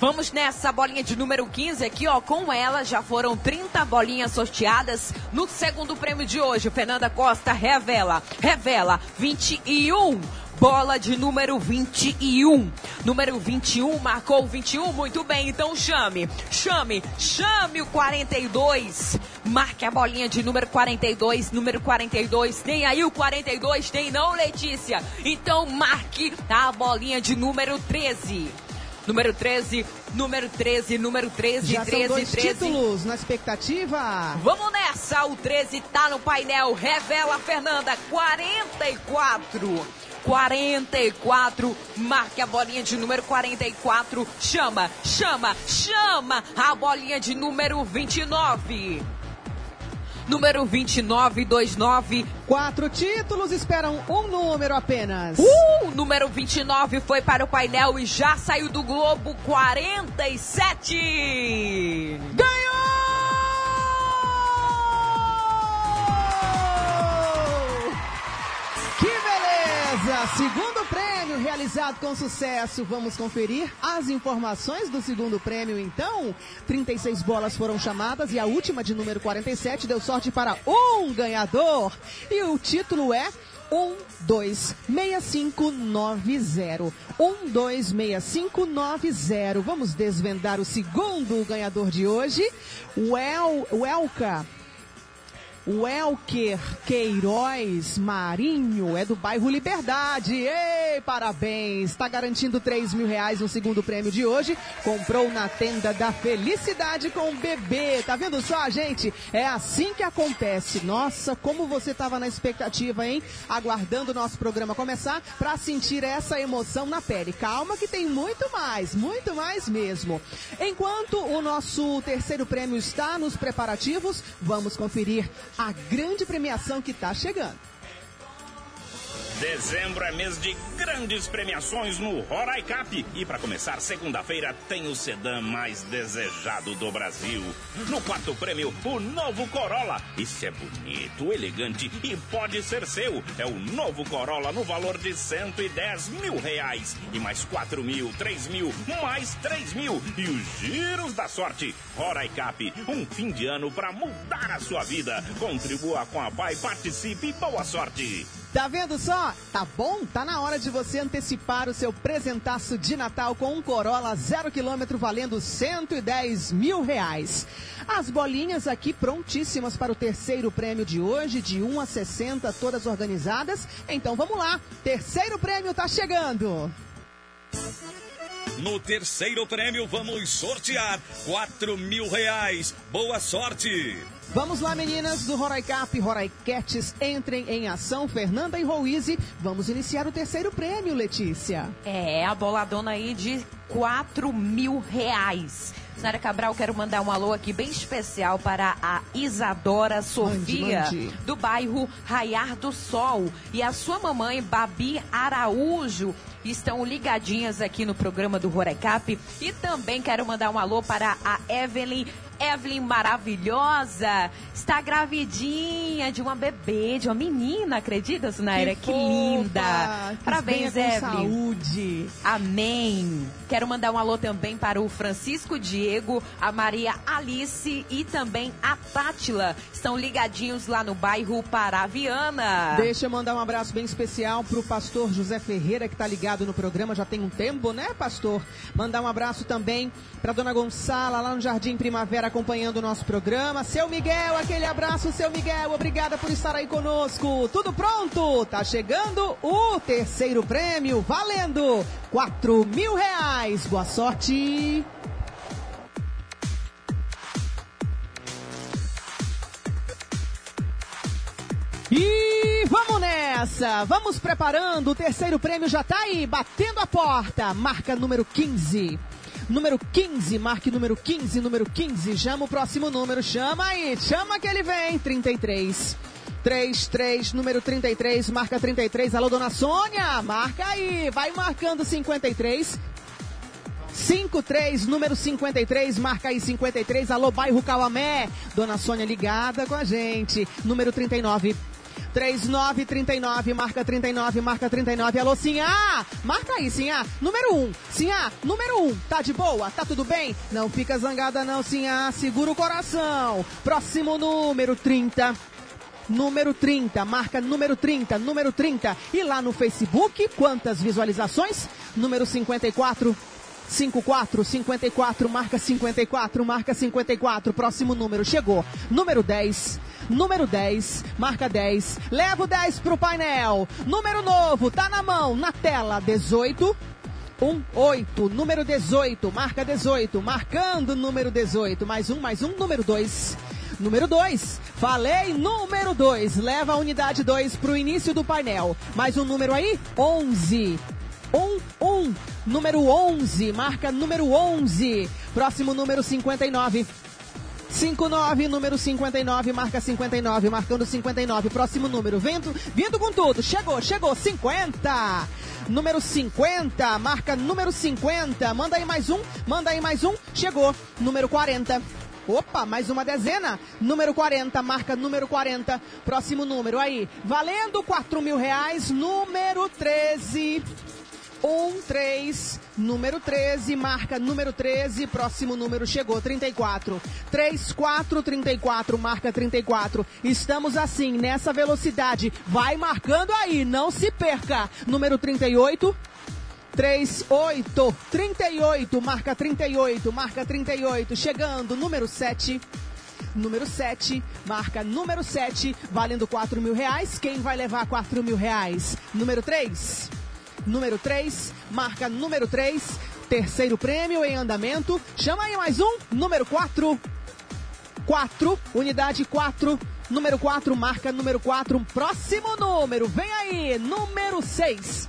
Vamos nessa bolinha de número 15 aqui, ó. Com ela já foram 30 bolinhas sorteadas no segundo prêmio de hoje. Fernanda Costa revela, revela 21. Bola de número 21. Número 21 marcou o 21. Muito bem, então chame. Chame, chame o 42. Marque a bolinha de número 42. Número 42. Tem aí o 42? Tem não, Letícia? Então marque a bolinha de número 13. Número 13, número 13, número 13, Já 13, são dois 13. títulos na expectativa. Vamos nessa, o 13 tá no painel. Revela Fernanda, 44. 44, marque a bolinha de número 44. Chama, chama, chama a bolinha de número 29. Número 2929. Quatro títulos esperam um número apenas. Uh, número 29 foi para o painel e já saiu do Globo 47. Que beleza! Segundo prêmio realizado com sucesso. Vamos conferir as informações do segundo prêmio, então. 36 bolas foram chamadas e a última, de número 47, deu sorte para um ganhador. E o título é 126590. 126590. Vamos desvendar o segundo ganhador de hoje. Wel, Welka. Welker Queiroz Marinho é do bairro Liberdade. Ei, parabéns! Está garantindo 3 mil reais no segundo prêmio de hoje. Comprou na tenda da felicidade com o bebê. Tá vendo só, gente? É assim que acontece. Nossa, como você estava na expectativa, hein? Aguardando o nosso programa começar para sentir essa emoção na pele. Calma que tem muito mais, muito mais mesmo. Enquanto o nosso terceiro prêmio está nos preparativos, vamos conferir a grande premiação que está chegando. Dezembro é mês de grandes premiações no Roraicap. E para começar, segunda-feira tem o sedã mais desejado do Brasil. No quarto prêmio, o novo Corolla. Isso é bonito, elegante e pode ser seu. É o novo Corolla no valor de 110 mil reais. E mais 4 mil, 3 mil, mais 3 mil. E os giros da sorte. Roraicap, um fim de ano para mudar a sua vida. Contribua com a Pai, participe e boa sorte. Tá vendo só? Tá bom? Tá na hora de você antecipar o seu presentaço de Natal com um Corolla zero quilômetro valendo 110 mil reais. As bolinhas aqui prontíssimas para o terceiro prêmio de hoje, de 1 a 60, todas organizadas. Então vamos lá, terceiro prêmio tá chegando. No terceiro prêmio, vamos sortear 4 mil reais. Boa sorte! Vamos lá, meninas do Roraicap, Roraiquetes, entrem em ação. Fernanda e Rouise, vamos iniciar o terceiro prêmio, Letícia. É, a boladona aí de 4 mil reais. Senhora Cabral, quero mandar um alô aqui bem especial para a Isadora Sofia, mande. do bairro Raiar do Sol. E a sua mamãe, Babi Araújo, estão ligadinhas aqui no programa do Rorecap. E também quero mandar um alô para a Evelyn. Evelyn maravilhosa, está gravidinha de uma bebê, de uma menina, acredita, Sunaira? Que, fofa, linda! que Parabéns, Evelyn. saúde. Amém. Quero mandar um alô também para o Francisco Diego, a Maria Alice e também a Tátila. Estão ligadinhos lá no bairro Paraviana. Deixa eu mandar um abraço bem especial pro pastor José Ferreira, que tá ligado no programa já tem um tempo, né, pastor? Mandar um abraço também pra dona Gonçala, lá no Jardim Primavera, acompanhando o nosso programa. Seu Miguel, aquele abraço, seu Miguel. Obrigada por estar aí conosco. Tudo pronto? Tá chegando o terceiro prêmio, valendo 4 mil reais. Boa sorte! E vamos nessa! Vamos preparando, o terceiro prêmio já tá aí, batendo a porta. Marca número 15. Número 15, marque número 15, número 15. Chama o próximo número, chama aí, chama que ele vem. 33. 33, número 33, marca 33. Alô, dona Sônia, marca aí, vai marcando 53. 53, número 53, marca aí 53. Alô, bairro Cauamé. Dona Sônia ligada com a gente. Número 39. 3939, marca 39, marca 39. Alô, Sinhá! Marca aí, Sinhá. Número 1. Sinhá, número 1. Tá de boa? Tá tudo bem? Não fica zangada não, Sinhá. Segura o coração. Próximo número 30. Número 30, marca número 30, número 30. E lá no Facebook, quantas visualizações? Número 54. 54, 54, marca 54, marca 54, próximo número chegou. Número 10, número 10, marca 10, leva o 10 pro painel. Número novo, tá na mão, na tela, 18, 1, 8, número 18, marca 18, marcando número 18, mais um, mais um, número 2. Número 2, falei número 2, leva a unidade 2 pro início do painel. Mais um número aí, 11. 1, 1, número 11, marca número 11. Próximo número 59. 59, número 59, marca 59, marcando 59. Próximo número, vendo, vindo com tudo. Chegou, chegou, 50. Número 50, marca número 50. Manda aí mais um, manda aí mais um. Chegou, número 40. Opa, mais uma dezena. Número 40, marca número 40. Próximo número aí. Valendo 4 mil reais, número 13. 1, 3, número 13, marca número 13, próximo número chegou, 34. 3, 4, 34, marca 34. Estamos assim, nessa velocidade. Vai marcando aí, não se perca. Número 38. 3, 8, 38, marca 38, marca 38, chegando, número 7. Número 7, marca número 7, valendo 4 mil reais. Quem vai levar 4 mil reais? Número 3 número 3, marca número 3, terceiro prêmio em andamento. Chama aí mais um, número 4. 4, unidade 4, número 4, marca número 4, próximo número, vem aí, número 6.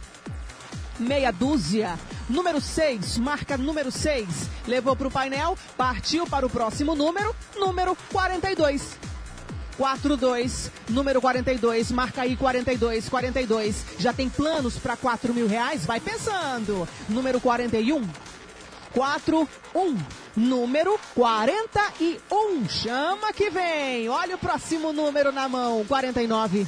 Meia dúzia. Número 6, marca número 6. Levou para o painel, partiu para o próximo número, número 42. 42, número 42, marca aí 42, 42. Já tem planos para 4 mil reais? Vai pensando. Número 41, 41, número 41. Chama que vem. Olha o próximo número na mão, 49.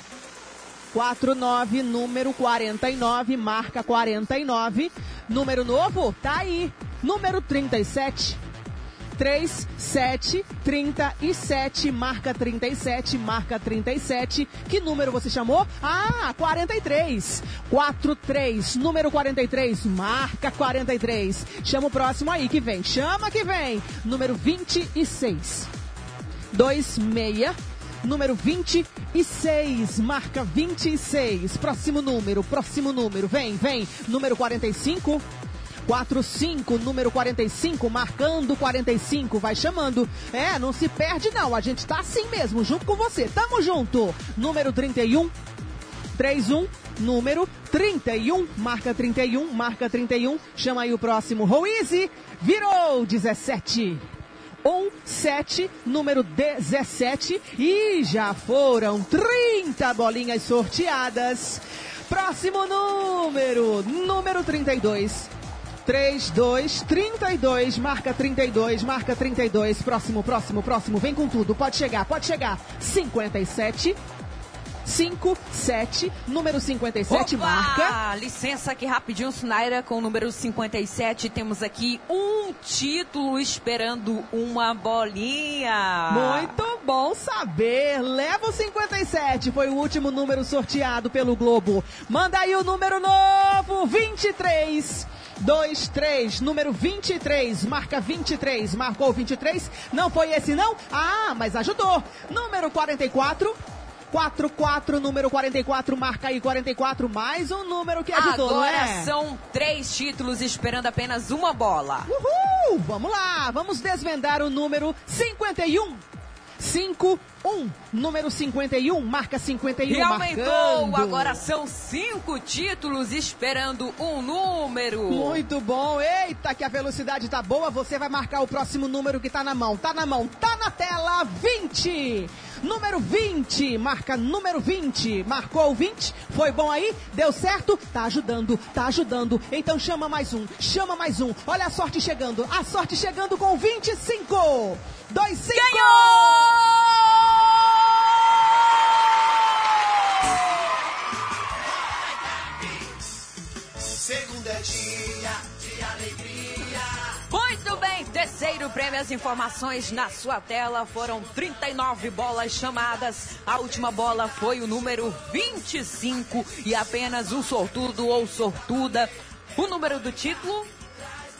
49, número 49, marca 49. Número novo, tá aí. Número 37. 3, 7, 37, marca 37, marca 37. Que número você chamou? Ah, 43. 43, número 43, marca 43. Chama o próximo aí que vem. Chama que vem. Número 26. 26, número 26, marca 26. Próximo número, próximo número. Vem, vem. Número 45. 45, número 45, marcando 45, vai chamando. É, não se perde não, a gente tá assim mesmo, junto com você. Tamo junto. Número 31, 31, número 31, marca 31, marca 31. Chama aí o próximo. Ruiz, virou 17. 1, 7, número 17. E já foram 30 bolinhas sorteadas. Próximo número, número 32. 3, 2, 32, marca 32, marca 32, próximo, próximo, próximo, vem com tudo, pode chegar, pode chegar. 57, 5, 7, número 57, Opa! marca. Licença aqui rapidinho, Sunaira, com o número 57. Temos aqui um título esperando uma bolinha. Muito bom saber. Leva o 57, foi o último número sorteado pelo Globo. Manda aí o número novo, 23. 2, 3, número 23, marca 23, marcou 23, não foi esse não? Ah, mas ajudou. Número 44, 44, número 44, marca aí 44, mais um número que ajudou, Agora não é? são três títulos esperando apenas uma bola. Uhul! Vamos lá, vamos desvendar o número 51. 5, 1, número 51, marca 51, E aumentou, marcando. agora são cinco títulos esperando um número. Muito bom. Eita, que a velocidade tá boa. Você vai marcar o próximo número que tá na mão. Tá na mão, tá na tela. 20. Número 20. Marca número 20. Marcou o 20. Foi bom aí? Deu certo? Tá ajudando, tá ajudando. Então chama mais um. Chama mais um. Olha a sorte chegando. A sorte chegando com 25. 2, 5. Segunda prêmio, as informações na sua tela. Foram 39 bolas chamadas. A última bola foi o número 25 e apenas um sortudo ou sortuda. O número do título?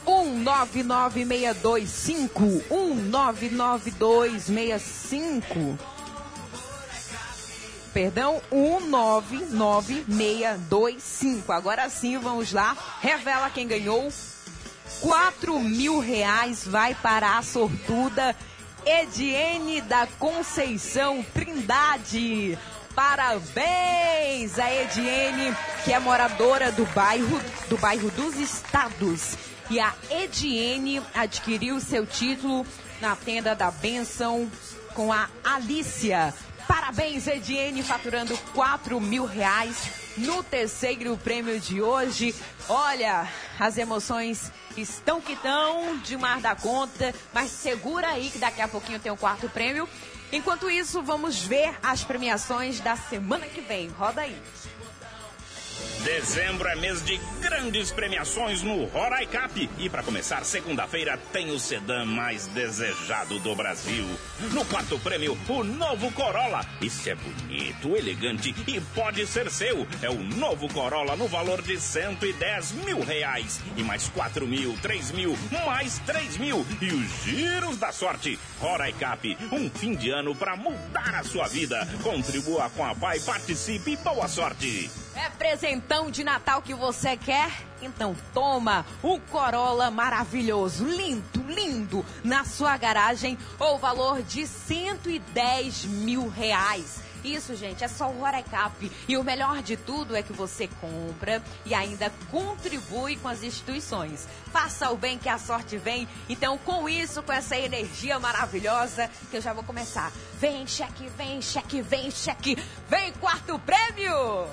199625. 199265. Perdão, 199625. Agora sim, vamos lá. Revela quem ganhou. 4 mil reais vai para a sortuda Ediene da Conceição Trindade. Parabéns a Ediene, que é moradora do bairro, do bairro dos Estados. E a Ediene adquiriu seu título na tenda da Benção com a Alícia. Parabéns, Ediene, faturando 4 mil reais no terceiro prêmio de hoje. Olha, as emoções estão que estão demais da conta, mas segura aí que daqui a pouquinho tem o quarto prêmio. Enquanto isso, vamos ver as premiações da semana que vem. Roda aí. Dezembro é mês de grandes premiações no Roraicap. E para começar, segunda-feira tem o sedã mais desejado do Brasil. No quarto prêmio, o novo Corolla. Isso é bonito, elegante e pode ser seu. É o novo Corolla no valor de 110 mil reais. E mais 4 mil, 3 mil, mais 3 mil. E os giros da sorte. Roraicap, um fim de ano para mudar a sua vida. Contribua com a Pai, participe e boa sorte. É de Natal que você quer? Então toma um Corolla maravilhoso, lindo, lindo, na sua garagem, ou valor de 110 mil reais. Isso, gente, é só o Horecap. E o melhor de tudo é que você compra e ainda contribui com as instituições. Faça o bem que a sorte vem. Então, com isso, com essa energia maravilhosa, que eu já vou começar. Vem, cheque, vem, cheque, vem, cheque. Vem, quarto prêmio!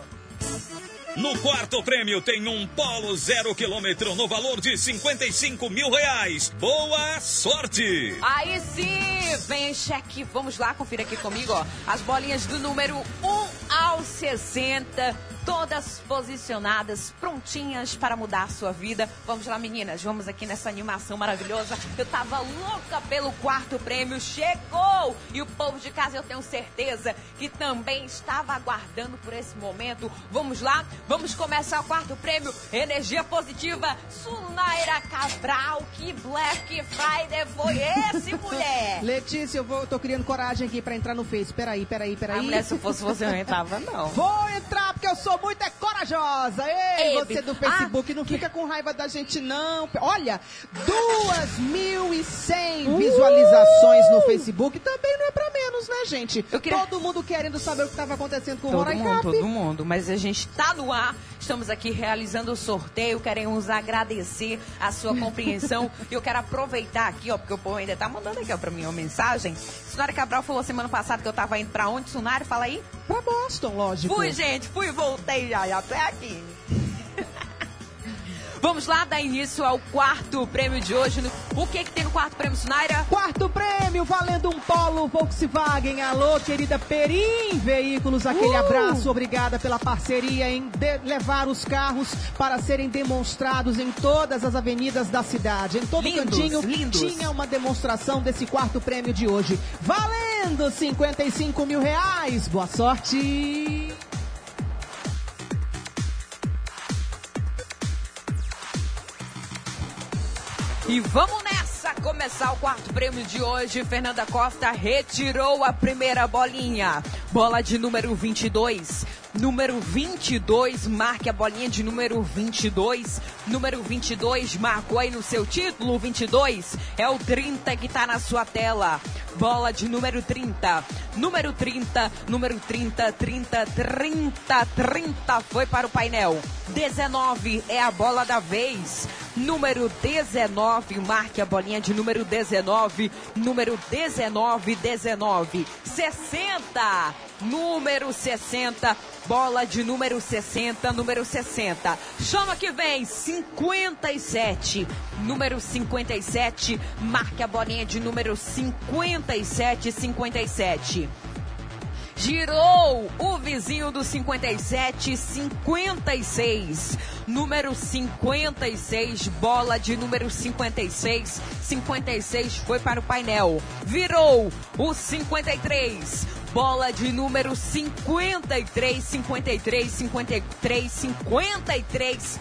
No quarto prêmio tem um Polo zero quilômetro no valor de 55 mil reais. Boa sorte! Aí sim, vem cheque. Vamos lá, confira aqui comigo, ó. As bolinhas do número 1 ao 60, todas posicionadas, prontinhas para mudar a sua vida. Vamos lá, meninas, vamos aqui nessa animação maravilhosa. Eu tava louca pelo quarto prêmio, chegou! E o povo de casa, eu tenho certeza que também estava aguardando por esse momento. Vamos lá, vamos começar o quarto prêmio. Energia positiva, Sunaira Cabral. Que Black Friday foi esse, [LAUGHS] mulher? Letícia, eu vou, eu tô criando coragem aqui pra entrar no Face. Peraí, peraí, peraí. Ah, mulher, se fosse você, eu não entrava, não. Vou entrar porque eu sou muito é corajosa. Ei, Ei, você do Facebook, não fica com raiva da gente, não. Olha, 2.100 Uh! visualizações no Facebook. Também não é pra menos, né, gente? Todo mundo querendo saber o que tava acontecendo com o Todo Roraicap. mundo, todo mundo. Mas a gente tá no ar, estamos aqui realizando o sorteio, queremos agradecer a sua compreensão. [LAUGHS] E eu quero aproveitar aqui, ó, porque o povo ainda tá mandando aqui, ó, pra mim uma mensagem. Sunari Cabral falou semana passada que eu tava indo pra onde, Sunari? Fala aí. Pra Boston, lógico. Fui, gente, fui voltei já, já tô aqui. [LAUGHS] Vamos lá dar início ao quarto prêmio de hoje. O que que tem no quarto prêmio, Sunaira? Quarto prêmio, valendo um Polo Volkswagen. Alô, querida Perim Veículos, aquele Uh! abraço. Obrigada pela parceria em levar os carros para serem demonstrados em todas as avenidas da cidade. Em todo Lindos, cantinho lindos. tinha uma demonstração desse quarto prêmio de hoje. Valendo 55 mil reais. Boa sorte! E vamos nessa começar o quarto prêmio de hoje. Fernanda Costa retirou a primeira bolinha. Bola de número 22. Número 22, marque a bolinha de número 22. Número 22, marcou aí no seu título. 22 é o 30 que tá na sua tela. Bola de número 30. Número 30, número 30, 30, 30, 30 foi para o painel. 19 é a bola da vez. Número 19, marque a bolinha de número 19. Número 19, 19. 60, número 60. Bola de número 60, número 60. Chama que vem, 57. Número 57, marque a bolinha de número 57, 57. Girou o vizinho do 57, 56. Número 56, bola de número 56. 56 foi para o painel. Virou o 53. Bola de número 53, 53, 53, 53.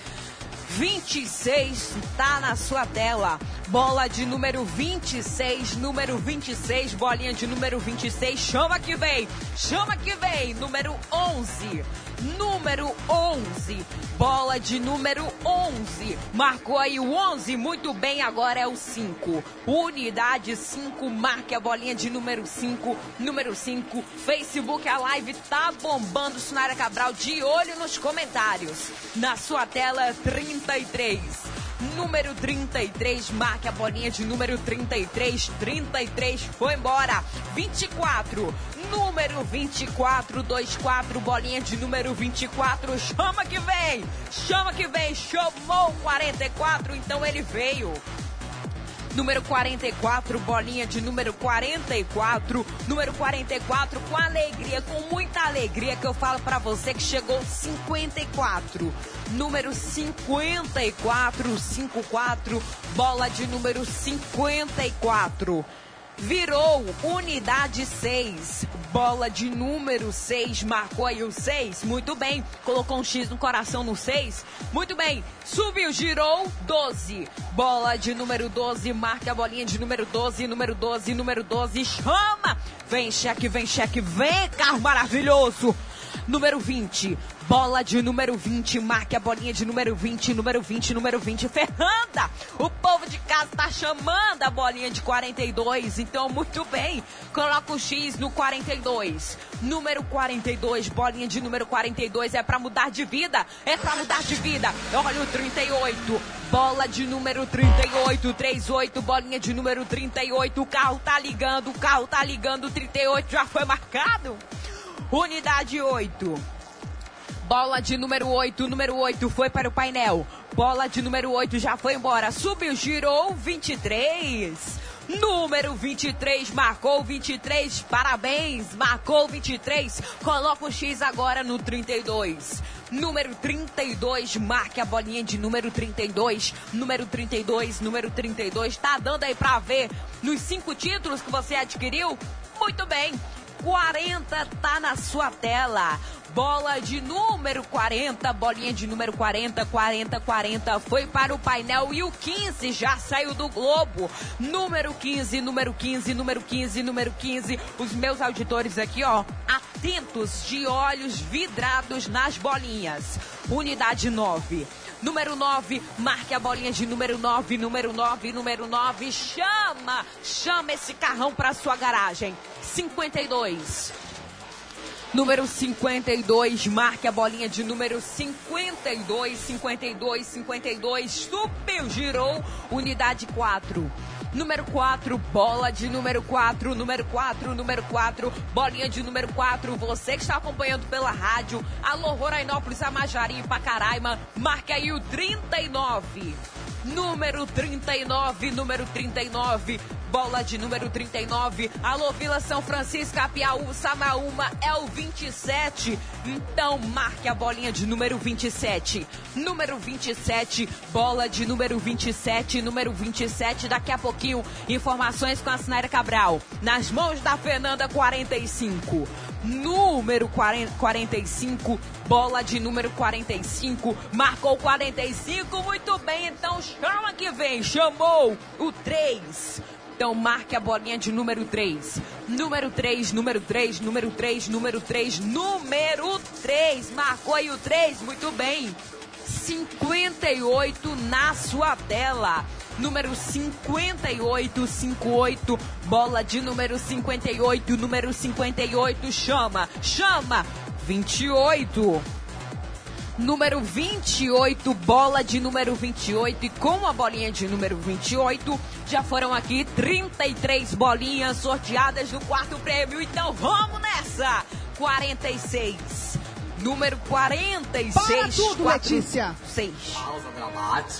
26 tá na sua tela. Bola de número 26, número 26, bolinha de número 26. Chama que vem, chama que vem. Número 11, número 11, bola de número 11. Marcou aí o 11, muito bem, agora é o 5. Unidade 5, marque a bolinha de número 5, número 5. Facebook, a live tá bombando. Sunara Cabral, de olho nos comentários. Na sua tela, 33. Número 33, marque a bolinha de número 33. 33 foi embora. 24. Número 24, 24, bolinha de número 24. Chama que vem! Chama que vem! Chamou o 44, então ele veio. Número 44, bolinha de número 44. Número 44, com alegria, com muita alegria que eu falo pra você que chegou 54. Número 54, 54, bola de número 54. Virou unidade 6. Bola de número 6. Marcou aí o 6. Muito bem. Colocou um X no coração no 6. Muito bem. Subiu, girou 12. Bola de número 12. Marca a bolinha de número 12. Número 12, número 12. Chama! Vem cheque, vem cheque, vem carro maravilhoso. Número 20. Bola de número 20. Marque a bolinha de número 20. Número 20, número 20. Fernanda, o povo de casa tá chamando a bolinha de 42. Então, muito bem. Coloca o X no 42. Número 42. Bolinha de número 42. É pra mudar de vida. É pra mudar de vida. Olha o 38. Bola de número 38. 38. Bolinha de número 38. O carro tá ligando. O carro tá ligando. O 38 já foi marcado. Unidade 8. Bola de número 8, número 8 foi para o painel. Bola de número 8 já foi embora. Subiu, girou 23. Número 23, marcou 23. Parabéns, marcou 23. Coloca o X agora no 32. Número 32, marque a bolinha de número 32. Número 32, número 32. Tá dando aí pra ver nos cinco títulos que você adquiriu? Muito bem. 40 tá na sua tela. Bola de número 40, bolinha de número 40, 40, 40 foi para o painel e o 15 já saiu do Globo. Número 15, número 15, número 15, número 15. Os meus auditores aqui, ó, atentos de olhos vidrados nas bolinhas. Unidade 9. Número 9, marque a bolinha de número 9, número 9, número 9. Chama, chama esse carrão para sua garagem. 52. Número 52, marque a bolinha de número 52, 52, 52. Subiu, girou. Unidade 4. Número 4, bola de número 4, número 4, número 4, bolinha de número 4. Você que está acompanhando pela rádio, alô Rorainópolis, Amajari, Pacaraima, marque aí o 39. Número 39, número 39, bola de número 39. Alô, Vila São Francisco, Apiaú, Samaúma, é o 27. Então, marque a bolinha de número 27. Número 27, bola de número 27, número 27. Daqui a pouquinho, informações com a Sinaira Cabral. Nas mãos da Fernanda 45. Número 40, 45, bola de número 45. Marcou 45, muito bem. Então, chama que vem. Chamou o 3. Então marque a bolinha de número 3. Número 3, número 3, número 3, número 3, número 3. Marcou aí o 3, muito bem. 58 na sua tela. Número 58, 58, bola de número 58, número 58, chama, chama, 28. Número 28, bola de número 28 e com a bolinha de número 28 já foram aqui 33 bolinhas sorteadas no quarto prêmio. Então vamos nessa! 46. Número 46. Para tudo, quatro- Letícia. Seis.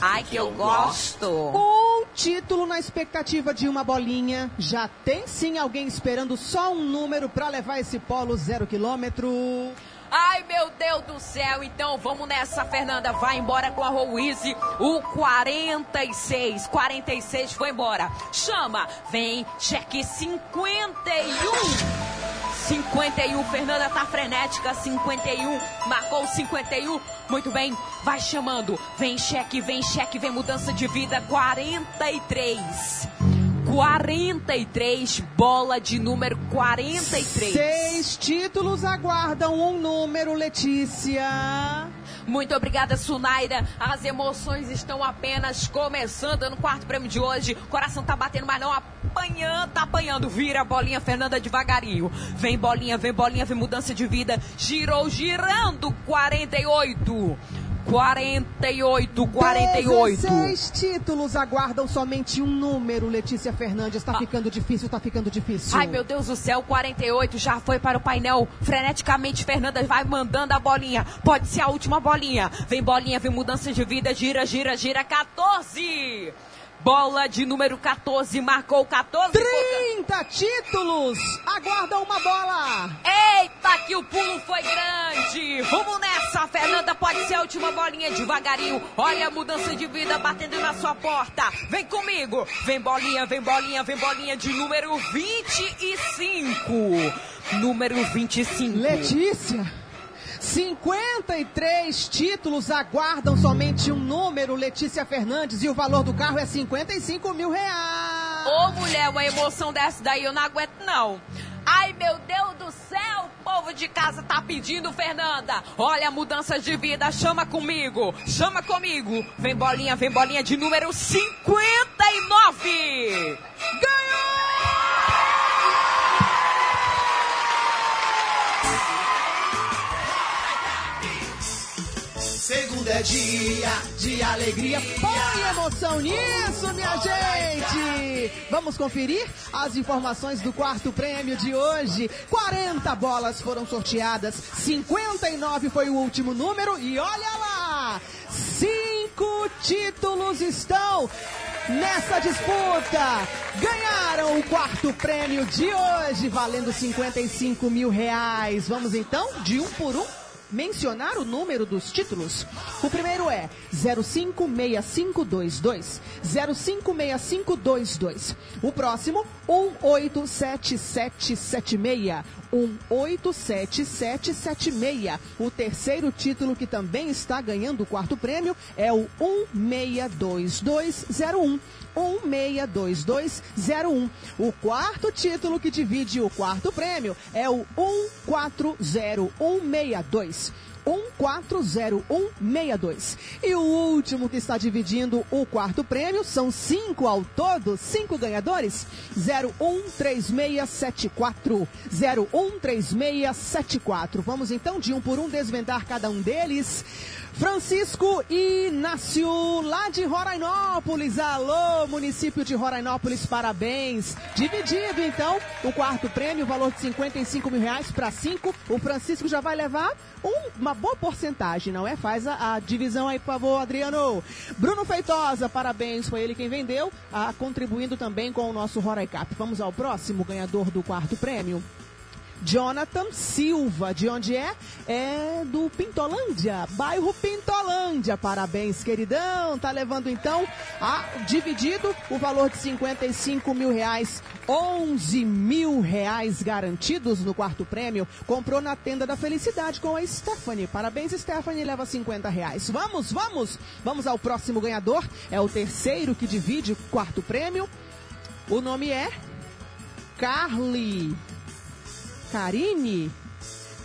Ai, que eu gosto. Um título na expectativa de uma bolinha. Já tem sim alguém esperando só um número pra levar esse polo zero quilômetro. Ai, meu Deus do céu. Então vamos nessa, Fernanda. Vai embora com a Rouise. O 46. 46 foi embora. Chama. Vem. Cheque 51. 51, Fernanda tá frenética, 51, marcou 51, muito bem, vai chamando, vem cheque, vem cheque, vem mudança de vida, 43, 43, bola de número 43. Seis títulos aguardam. Um número, Letícia. Muito obrigada, Sunaira. As emoções estão apenas começando no quarto prêmio de hoje. Coração tá batendo, mas não apanhando, tá apanhando. Vira a bolinha, Fernanda, devagarinho. Vem bolinha, vem bolinha, vem mudança de vida. Girou, girando. 48. 48, 48. 16 títulos aguardam somente um número, Letícia Fernandes. Tá ficando difícil, tá ficando difícil. Ai, meu Deus do céu, 48 já foi para o painel. Freneticamente, Fernanda vai mandando a bolinha. Pode ser a última bolinha. Vem bolinha, vem mudança de vida. Gira, gira, gira. 14. Bola de número 14. Marcou 14. 30 títulos aguardam uma bola. Eita, que o pulo foi grande. Vamos nessa, Fernanda. Pode ser a última bolinha devagarinho. Olha a mudança de vida batendo na sua porta. Vem comigo. Vem bolinha, vem bolinha, vem bolinha de número 25. Número 25. Letícia. 53 títulos aguardam somente um número, Letícia Fernandes, e o valor do carro é 55 mil reais. Ô, mulher, uma emoção dessa daí eu não aguento, não. Ai, meu Deus do céu, o povo de casa tá pedindo, Fernanda. Olha a mudança de vida, chama comigo, chama comigo. Vem bolinha, vem bolinha de número 59. Segunda é dia de alegria. Põe emoção nisso, minha gente! Vamos conferir as informações do quarto prêmio de hoje. 40 bolas foram sorteadas, 59 foi o último número e olha lá! Cinco títulos estão nessa disputa. Ganharam o quarto prêmio de hoje, valendo 55 mil reais. Vamos então, de um por um, mencionar o número dos títulos. O primeiro é 056522. 056522. O próximo, 187776. 187776. O terceiro título que também está ganhando o quarto prêmio é o 162201. 162201. O quarto título que divide o quarto prêmio é o 140162. 140162. E o último que está dividindo o quarto prêmio são cinco ao todo, cinco ganhadores. 013674. 013674. Vamos então de um por um desvendar cada um deles. Francisco Inácio, lá de Rorainópolis. Alô, município de Rorainópolis, parabéns. Dividido, então, o quarto prêmio, valor de 55 mil reais para cinco. O Francisco já vai levar um- uma boa porcentagem, não é? Faz a, a divisão aí, por favor, Adriano. Bruno Feitosa, parabéns, foi ele quem vendeu, ah, contribuindo também com o nosso Roraicap. Vamos ao próximo ganhador do quarto prêmio. Jonathan Silva, de onde é? É do Pintolândia, bairro Pintolândia. Parabéns, queridão. Tá levando então a dividido o valor de 55 mil reais, 11 mil reais garantidos no quarto prêmio. Comprou na tenda da felicidade com a Stephanie. Parabéns, Stephanie. Leva 50 reais. Vamos, vamos, vamos ao próximo ganhador. É o terceiro que divide o quarto prêmio. O nome é Carly. Karine?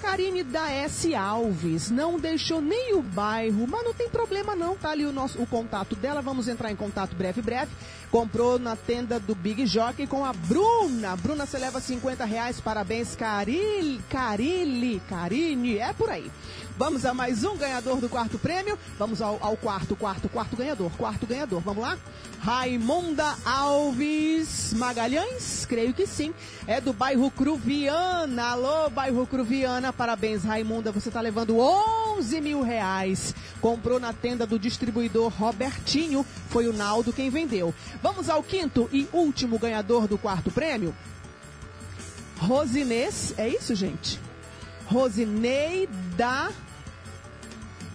Karine da S. Alves. Não deixou nem o bairro, mas não tem problema não. Tá ali o, nosso, o contato dela. Vamos entrar em contato breve, breve. Comprou na tenda do Big Jockey com a Bruna. Bruna, você leva 50 reais. Parabéns, Caril, Carile, Karine. É por aí. Vamos a mais um ganhador do quarto prêmio. Vamos ao, ao quarto, quarto, quarto ganhador. Quarto ganhador. Vamos lá? Raimonda Alves Magalhães, creio que sim. É do bairro Cruviana. Alô, bairro Cruviana. Parabéns, Raimunda. Você está levando 11 mil reais. Comprou na tenda do distribuidor Robertinho. Foi o Naldo quem vendeu. Vamos ao quinto e último ganhador do quarto prêmio. Rosinês, é isso, gente? Rosinei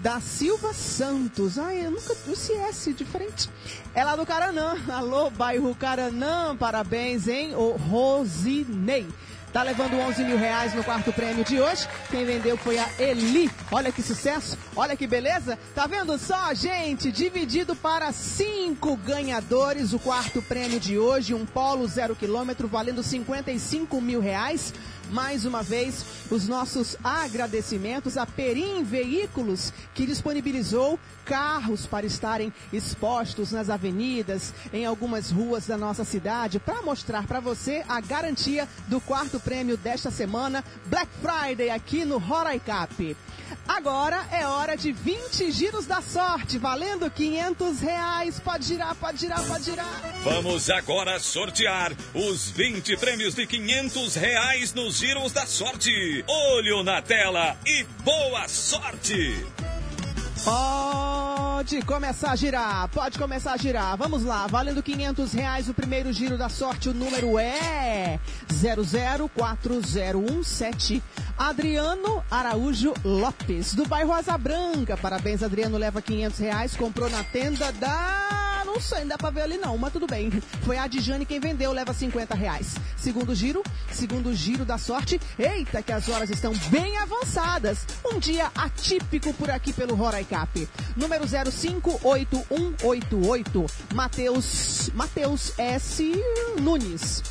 da Silva Santos. Ai, eu nunca. Esse S diferente. É lá do Caranã. [LAUGHS] Alô, bairro Caranã. Parabéns, hein? O Rosinei. Tá levando 11 mil reais no quarto prêmio de hoje. Quem vendeu foi a Eli. Olha que sucesso, olha que beleza. Tá vendo só, gente? Dividido para cinco ganhadores. O quarto prêmio de hoje, um Polo zero quilômetro, valendo 55 mil reais. Mais uma vez, os nossos agradecimentos a Perim Veículos, que disponibilizou carros para estarem expostos nas avenidas, em algumas ruas da nossa cidade, para mostrar para você a garantia do quarto prêmio desta semana, Black Friday, aqui no Roraicap. Agora é hora de 20 giros da sorte, valendo 500 reais. Pode girar, pode girar, pode girar. Vamos agora sortear os 20 prêmios de 500 reais nos giros da sorte. Olho na tela e boa sorte! Pode começar a girar, pode começar a girar. Vamos lá, valendo 500 reais o primeiro giro da sorte. O número é 004017. Adriano Araújo Lopes, do bairro Asa Branca. Parabéns, Adriano. Leva 500 reais. Comprou na tenda da. Não sei, não dá pra ver ali não, mas tudo bem. Foi a Adjane quem vendeu, leva 50 reais. Segundo giro, segundo giro da sorte. Eita, que as horas estão bem avançadas. Um dia atípico por aqui pelo Roraicap. Número 058188. Matheus. Matheus S. Nunes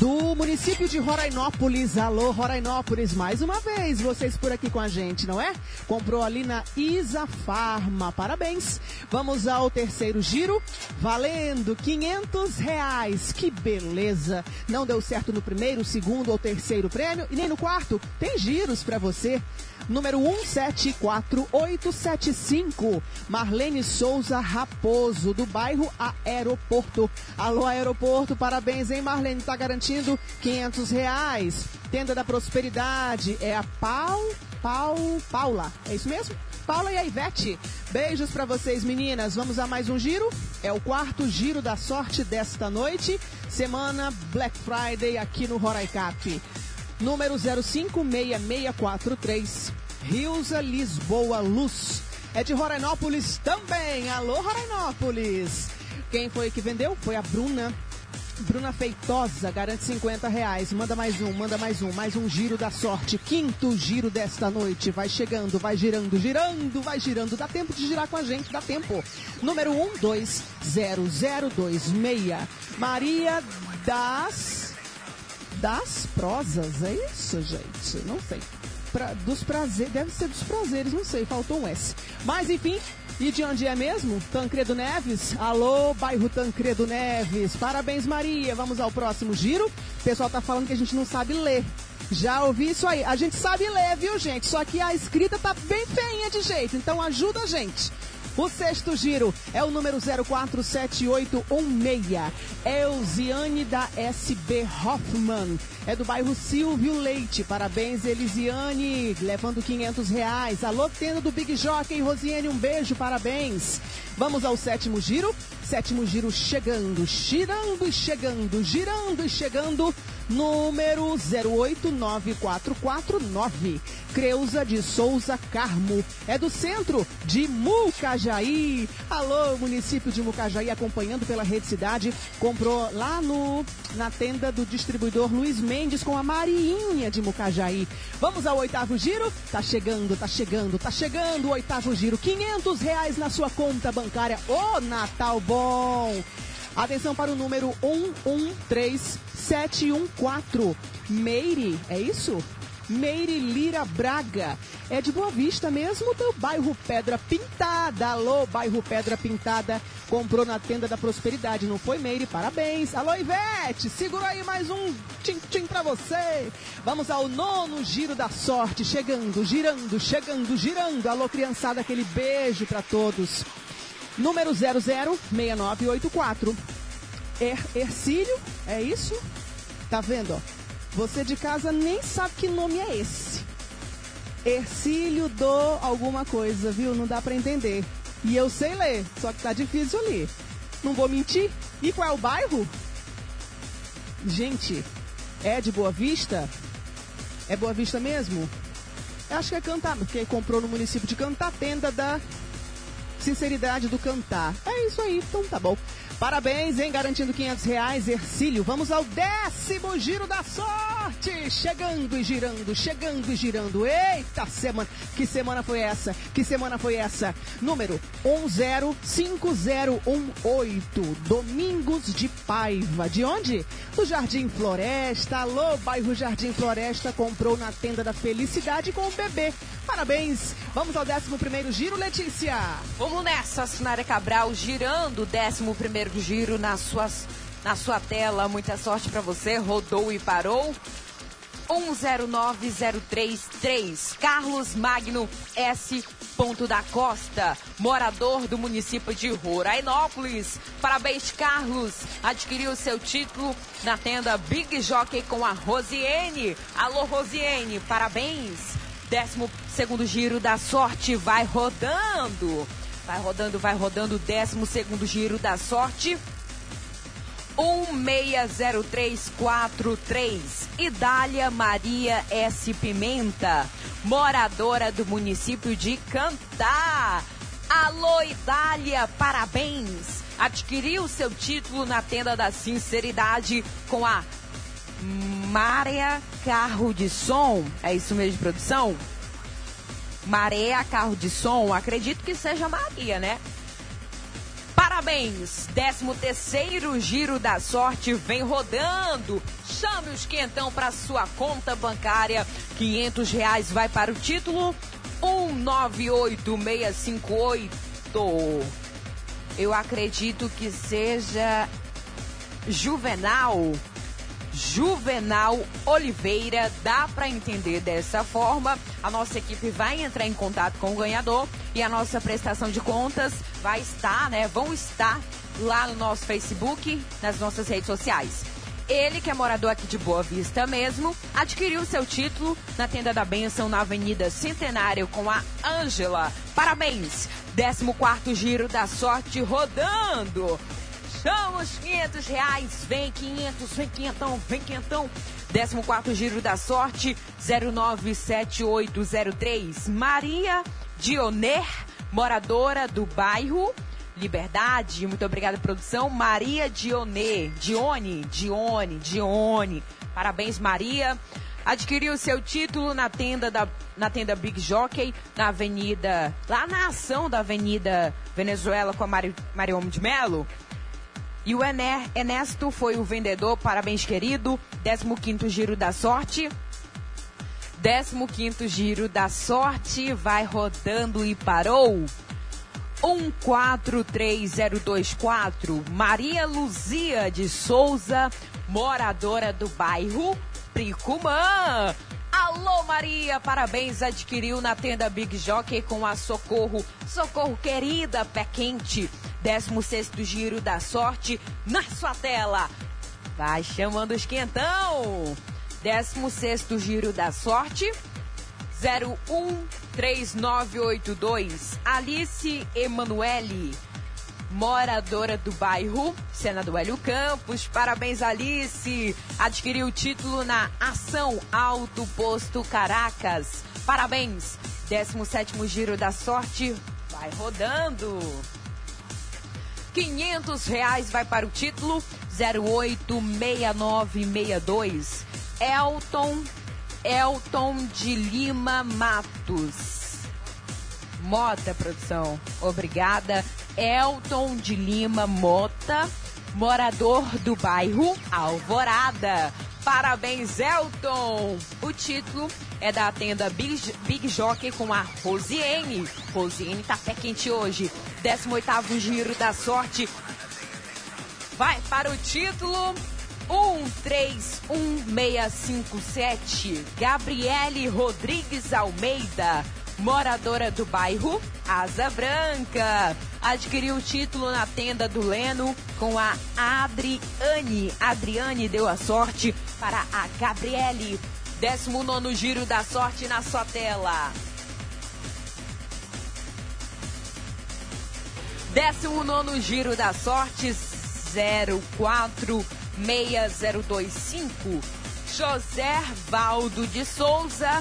do município de Rorainópolis. Alô, Rorainópolis, mais uma vez, vocês por aqui com a gente, não é? Comprou ali na Isa Farma, parabéns. Vamos ao terceiro giro, valendo 500 reais, que beleza. Não deu certo no primeiro, segundo ou terceiro prêmio e nem no quarto, tem giros para você. Número 174875, Marlene Souza Raposo, do bairro Aeroporto. Alô, Aeroporto, parabéns, hein, Marlene? Tá garantindo 500 reais. Tenda da Prosperidade é a Pau, Pau, Paula. É isso mesmo? Paula e a Ivete. Beijos para vocês, meninas. Vamos a mais um giro. É o quarto giro da sorte desta noite. Semana Black Friday aqui no Roraicap. Número 056643. Rilza Lisboa Luz. É de Rorainópolis também. Alô, Rorainópolis. Quem foi que vendeu? Foi a Bruna. Bruna Feitosa, garante 50 reais. Manda mais um, manda mais um, mais um giro da sorte. Quinto giro desta noite. Vai chegando, vai girando, girando, vai girando. Dá tempo de girar com a gente, dá tempo. Número 120026. Maria das. Das prosas, é isso, gente? Não sei. Pra, dos prazeres, deve ser dos prazeres, não sei, faltou um S. Mas enfim, e de onde é mesmo? Tancredo Neves? Alô, bairro Tancredo Neves. Parabéns, Maria. Vamos ao próximo giro. O pessoal tá falando que a gente não sabe ler. Já ouvi isso aí. A gente sabe ler, viu, gente? Só que a escrita tá bem feinha de jeito. Então ajuda a gente. O sexto giro é o número 047816. Elziane da SB Hoffman. É do bairro Silvio Leite. Parabéns, Elisiane. Levando 500 reais. Alô, tenda do Big Jockey. Rosiane, um beijo. Parabéns. Vamos ao sétimo giro. Sétimo giro chegando, girando e chegando, girando e chegando. Número 089449. Creuza de Souza Carmo. É do centro de Mucajaí. Alô, município de Mucajaí, acompanhando pela Rede Cidade. Comprou lá no, na tenda do distribuidor Luiz Mendes com a Mariinha de Mucajaí. Vamos ao oitavo giro? Tá chegando, tá chegando, tá chegando o oitavo giro. 500 reais na sua conta bancária. Ô, Natal bom! Atenção para o número 113714. Meire, é isso? Meire Lira Braga. É de Boa Vista mesmo, do bairro Pedra Pintada. Alô, bairro Pedra Pintada. Comprou na tenda da Prosperidade, não foi, Meire? Parabéns. Alô, Ivete, segura aí mais um tchim-tchim pra você. Vamos ao nono giro da sorte. Chegando, girando, chegando, girando. Alô, criançada, aquele beijo pra todos. Número 006984. Er, Ercílio, é isso? Tá vendo, ó? Você de casa nem sabe que nome é esse. Ercílio do alguma coisa, viu? Não dá pra entender. E eu sei ler, só que tá difícil ali. Não vou mentir. E qual é o bairro? Gente, é de Boa Vista? É Boa Vista mesmo? Acho que é Cantar, porque comprou no município de Cantar, tenda da Sinceridade do Cantar. É isso aí, então tá bom. Parabéns, hein? Garantindo 500 reais, Ercílio. Vamos ao décimo giro da sorte. Chegando e girando, chegando e girando. Eita semana. Que semana foi essa? Que semana foi essa? Número 105018. Domingos de Paiva. De onde? Do Jardim Floresta. Alô, bairro Jardim Floresta. Comprou na tenda da Felicidade com o bebê. Parabéns. Vamos ao décimo primeiro giro, Letícia. Vamos nessa, Sinara Cabral, girando o décimo primeiro giro nas suas, na sua tela. Muita sorte para você. Rodou e parou. 109033. Carlos Magno S. Ponto da Costa, morador do município de Rorainópolis. Parabéns, Carlos. Adquiriu seu título na tenda Big Jockey com a Rosiene. Alô, Rosiene, parabéns. Décimo segundo giro da sorte vai rodando. Vai rodando, vai rodando. Décimo segundo giro da sorte. 160343. Idália Maria S. Pimenta, moradora do município de Cantar. Alô, Idália, parabéns! Adquiriu seu título na tenda da sinceridade com a Maria Carro de Som. É isso mesmo, produção? Maria Carro de Som, acredito que seja Maria, né? Parabéns! 13 terceiro giro da sorte vem rodando. Chame os quentão para sua conta bancária. 500 reais vai para o título 198658. Eu acredito que seja Juvenal. Juvenal Oliveira, dá para entender dessa forma. A nossa equipe vai entrar em contato com o ganhador e a nossa prestação de contas vai estar, né? Vão estar lá no nosso Facebook, nas nossas redes sociais. Ele, que é morador aqui de Boa Vista mesmo, adquiriu seu título na Tenda da Bênção na Avenida Centenário com a Ângela. Parabéns! 14 Giro da Sorte rodando! São os 500 reais. Vem 500, vem quinhentão, vem quinhentão. 14 Giro da Sorte, 097803. Maria Dioner, moradora do bairro Liberdade. Muito obrigada, produção. Maria Dioner. Dione, Dione, Dione. Parabéns, Maria. Adquiriu seu título na tenda da na tenda Big Jockey, na avenida, lá na ação da Avenida Venezuela com a Mari, Mariom de Melo. E o Ener, Ernesto foi o vendedor, parabéns querido, 15º giro da sorte. 15º giro da sorte, vai rodando e parou. 143024, Maria Luzia de Souza, moradora do bairro Pricumã. Alô Maria, parabéns, adquiriu na tenda Big Jockey com a Socorro. Socorro querida, pé quente. 16 giro da sorte na sua tela. Vai chamando os quentão. 16 giro da sorte. 013982. Alice Emanuele, moradora do bairro Senador Hélio Campos. Parabéns, Alice. Adquiriu o título na Ação Alto Posto Caracas. Parabéns. 17 giro da sorte. Vai rodando. 500 reais vai para o título 086962. Elton, Elton de Lima Matos. Mota, produção. Obrigada. Elton de Lima Mota, morador do bairro Alvorada. Parabéns, Elton! O título é da tenda Big, Big Jockey com a Rosiane. Rosiane tá pé quente hoje. 18º giro da sorte. Vai para o título 131657. Gabriele Rodrigues Almeida, moradora do bairro Asa Branca. Adquiriu o título na tenda do Leno com a Adriane. Adriane deu a sorte para a Gabriele. 19 giro da sorte na sua tela. 19 giro da sorte 046025. José Valdo de Souza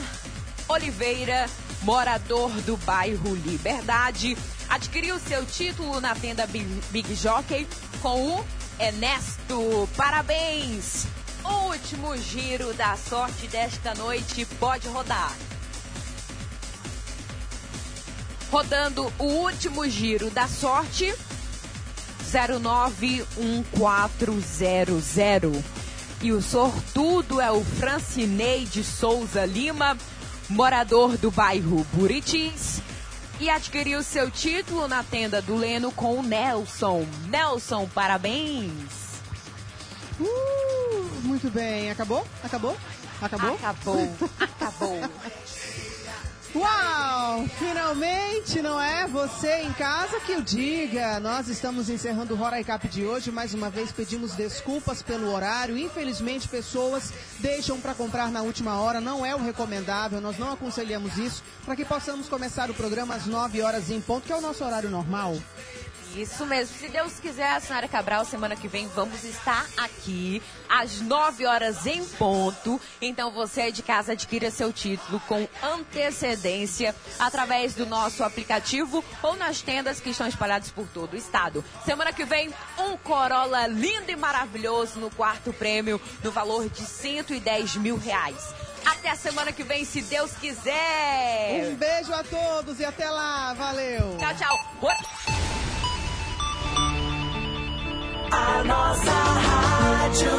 Oliveira, morador do bairro Liberdade, adquiriu seu título na tenda Big, Jockey com o Ernesto. Parabéns! Último giro da sorte desta noite, pode rodar. Rodando o último giro da sorte, 091400. E o sortudo é o Francinei de Souza Lima, morador do bairro Buritis, e adquiriu seu título na tenda do Leno com o Nelson. Nelson, parabéns! Uh, muito bem. Acabou? Acabou? Acabou? Acabou. [LAUGHS] Acabou. Uau! Finalmente, não é? Você em casa que o diga. Nós estamos encerrando o Roraicap de hoje. Mais uma vez pedimos desculpas pelo horário. Infelizmente, pessoas deixam para comprar na última hora. Não é o recomendável. Nós não aconselhamos isso para que possamos começar o programa às 9 horas em ponto, que é o nosso horário normal. Isso mesmo. Se Deus quiser, a senhora Cabral, semana que vem vamos estar aqui às 9 horas em ponto. Então você de casa adquira seu título com antecedência através do nosso aplicativo ou nas tendas que estão espalhadas por todo o estado. Semana que vem, um Corolla lindo e maravilhoso no quarto prêmio, no valor de 110 mil reais. Até a semana que vem, se Deus quiser. Um beijo a todos e até lá. Valeu. Tchau, tchau. A nossa rádio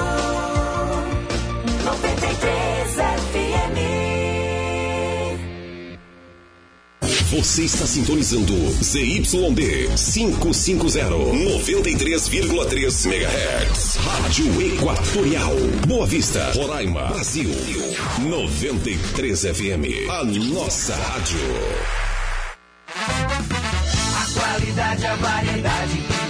93 FM. Você está sintonizando ZYD 550, 93,3 MHz. Rádio Equatorial. Boa Vista, Roraima, Brasil. 93 FM. A nossa rádio. A qualidade, a variedade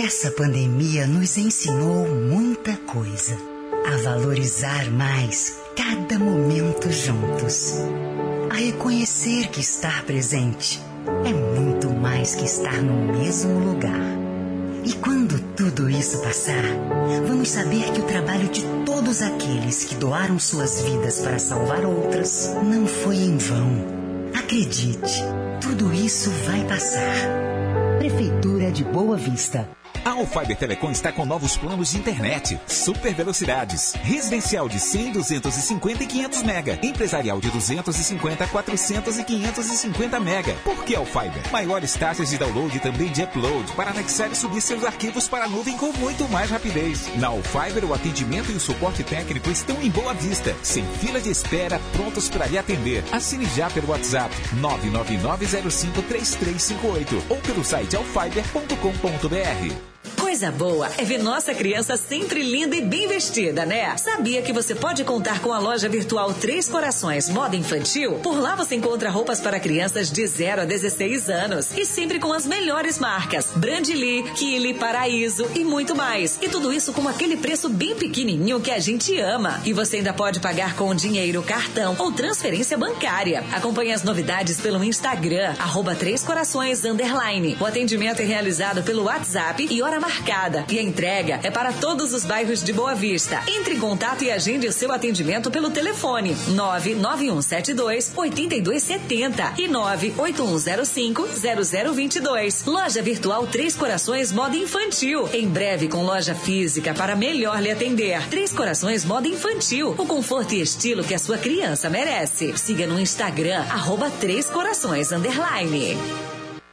Essa pandemia nos ensinou muita coisa. A valorizar mais cada momento juntos. A reconhecer que estar presente é muito mais que estar no mesmo lugar. E quando tudo isso passar, vamos saber que o trabalho de todos aqueles que doaram suas vidas para salvar outras não foi em vão. Acredite, tudo isso vai passar. Prefeitura de Boa Vista. A Alfiber Telecom está com novos planos de internet, super velocidades, residencial de 100, 250 e 500 mega, empresarial de 250, 400 e 550 mega. Por que Alfiber? Maiores taxas de download e também de upload para anexar e subir seus arquivos para a nuvem com muito mais rapidez. Na Alfiber, o atendimento e o suporte técnico estão em boa vista, sem fila de espera, prontos para lhe atender. Assine já pelo WhatsApp 999053358 ou pelo site alfiber.com.br. Coisa boa é ver nossa criança sempre linda e bem vestida, né? Sabia que você pode contar com a loja virtual Três Corações Moda Infantil? Por lá você encontra roupas para crianças de 0 a 16 anos e sempre com as melhores marcas: Brandly, Kili, Paraíso e muito mais. E tudo isso com aquele preço bem pequenininho que a gente ama. E você ainda pode pagar com dinheiro, cartão ou transferência bancária. Acompanhe as novidades pelo Instagram, arroba Três Corações Underline. O atendimento é realizado pelo WhatsApp e hora marcada. E a entrega é para todos os bairros de Boa Vista. Entre em contato e agende o seu atendimento pelo telefone 99172 8270 e 98105 0022. Loja Virtual Três Corações Moda Infantil. Em breve com loja física para melhor lhe atender. Três Corações Moda Infantil. O conforto e estilo que a sua criança merece. Siga no Instagram, arroba Três Corações Underline.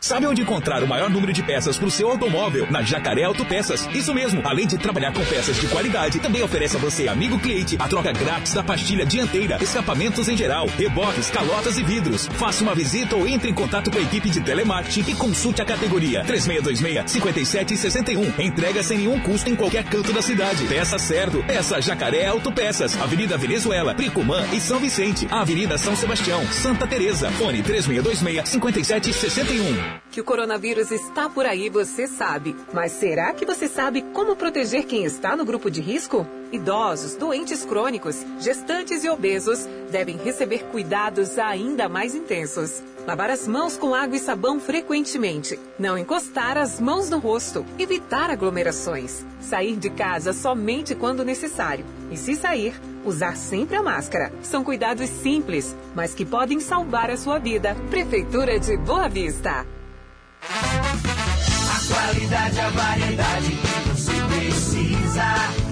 Sabe onde encontrar o maior número de peças para o seu automóvel? Na Jacaré Autopeças. Isso mesmo. Além de trabalhar com peças de qualidade, também oferece a você, amigo cliente, a troca grátis da pastilha dianteira, escapamentos em geral, reboques, calotas e vidros. Faça uma visita ou entre em contato com a equipe de telemarketing e consulte a categoria 3626-5761. Entrega sem nenhum custo em qualquer canto da cidade. Peça certo. Peça Jacaré Autopeças. Avenida Venezuela, Pricumã e São Vicente. Avenida São Sebastião, Santa Teresa. Fone 3626-5761. Que o coronavírus está por aí, você sabe. Mas será que você sabe como proteger quem está no grupo de risco? Idosos, doentes crônicos, gestantes e obesos devem receber cuidados ainda mais intensos. Lavar as mãos com água e sabão frequentemente. Não encostar as mãos no rosto. Evitar aglomerações. Sair de casa somente quando necessário. E se sair, usar sempre a máscara. São cuidados simples, mas que podem salvar a sua vida. Prefeitura de Boa Vista. A qualidade, a variedade que você precisa.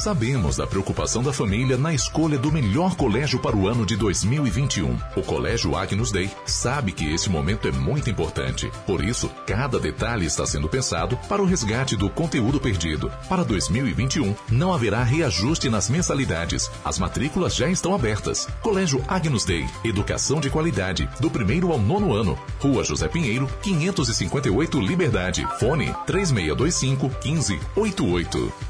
Sabemos da preocupação da família na escolha do melhor colégio para o ano de 2021. O Colégio Agnus Dei sabe que esse momento é muito importante. Por isso, cada detalhe está sendo pensado para o resgate do conteúdo perdido. Para 2021, não haverá reajuste nas mensalidades. As matrículas já estão abertas. Colégio Agnus Dei, educação de qualidade, do primeiro ao nono ano. Rua José Pinheiro, 558 Liberdade. Fone 3625 1588.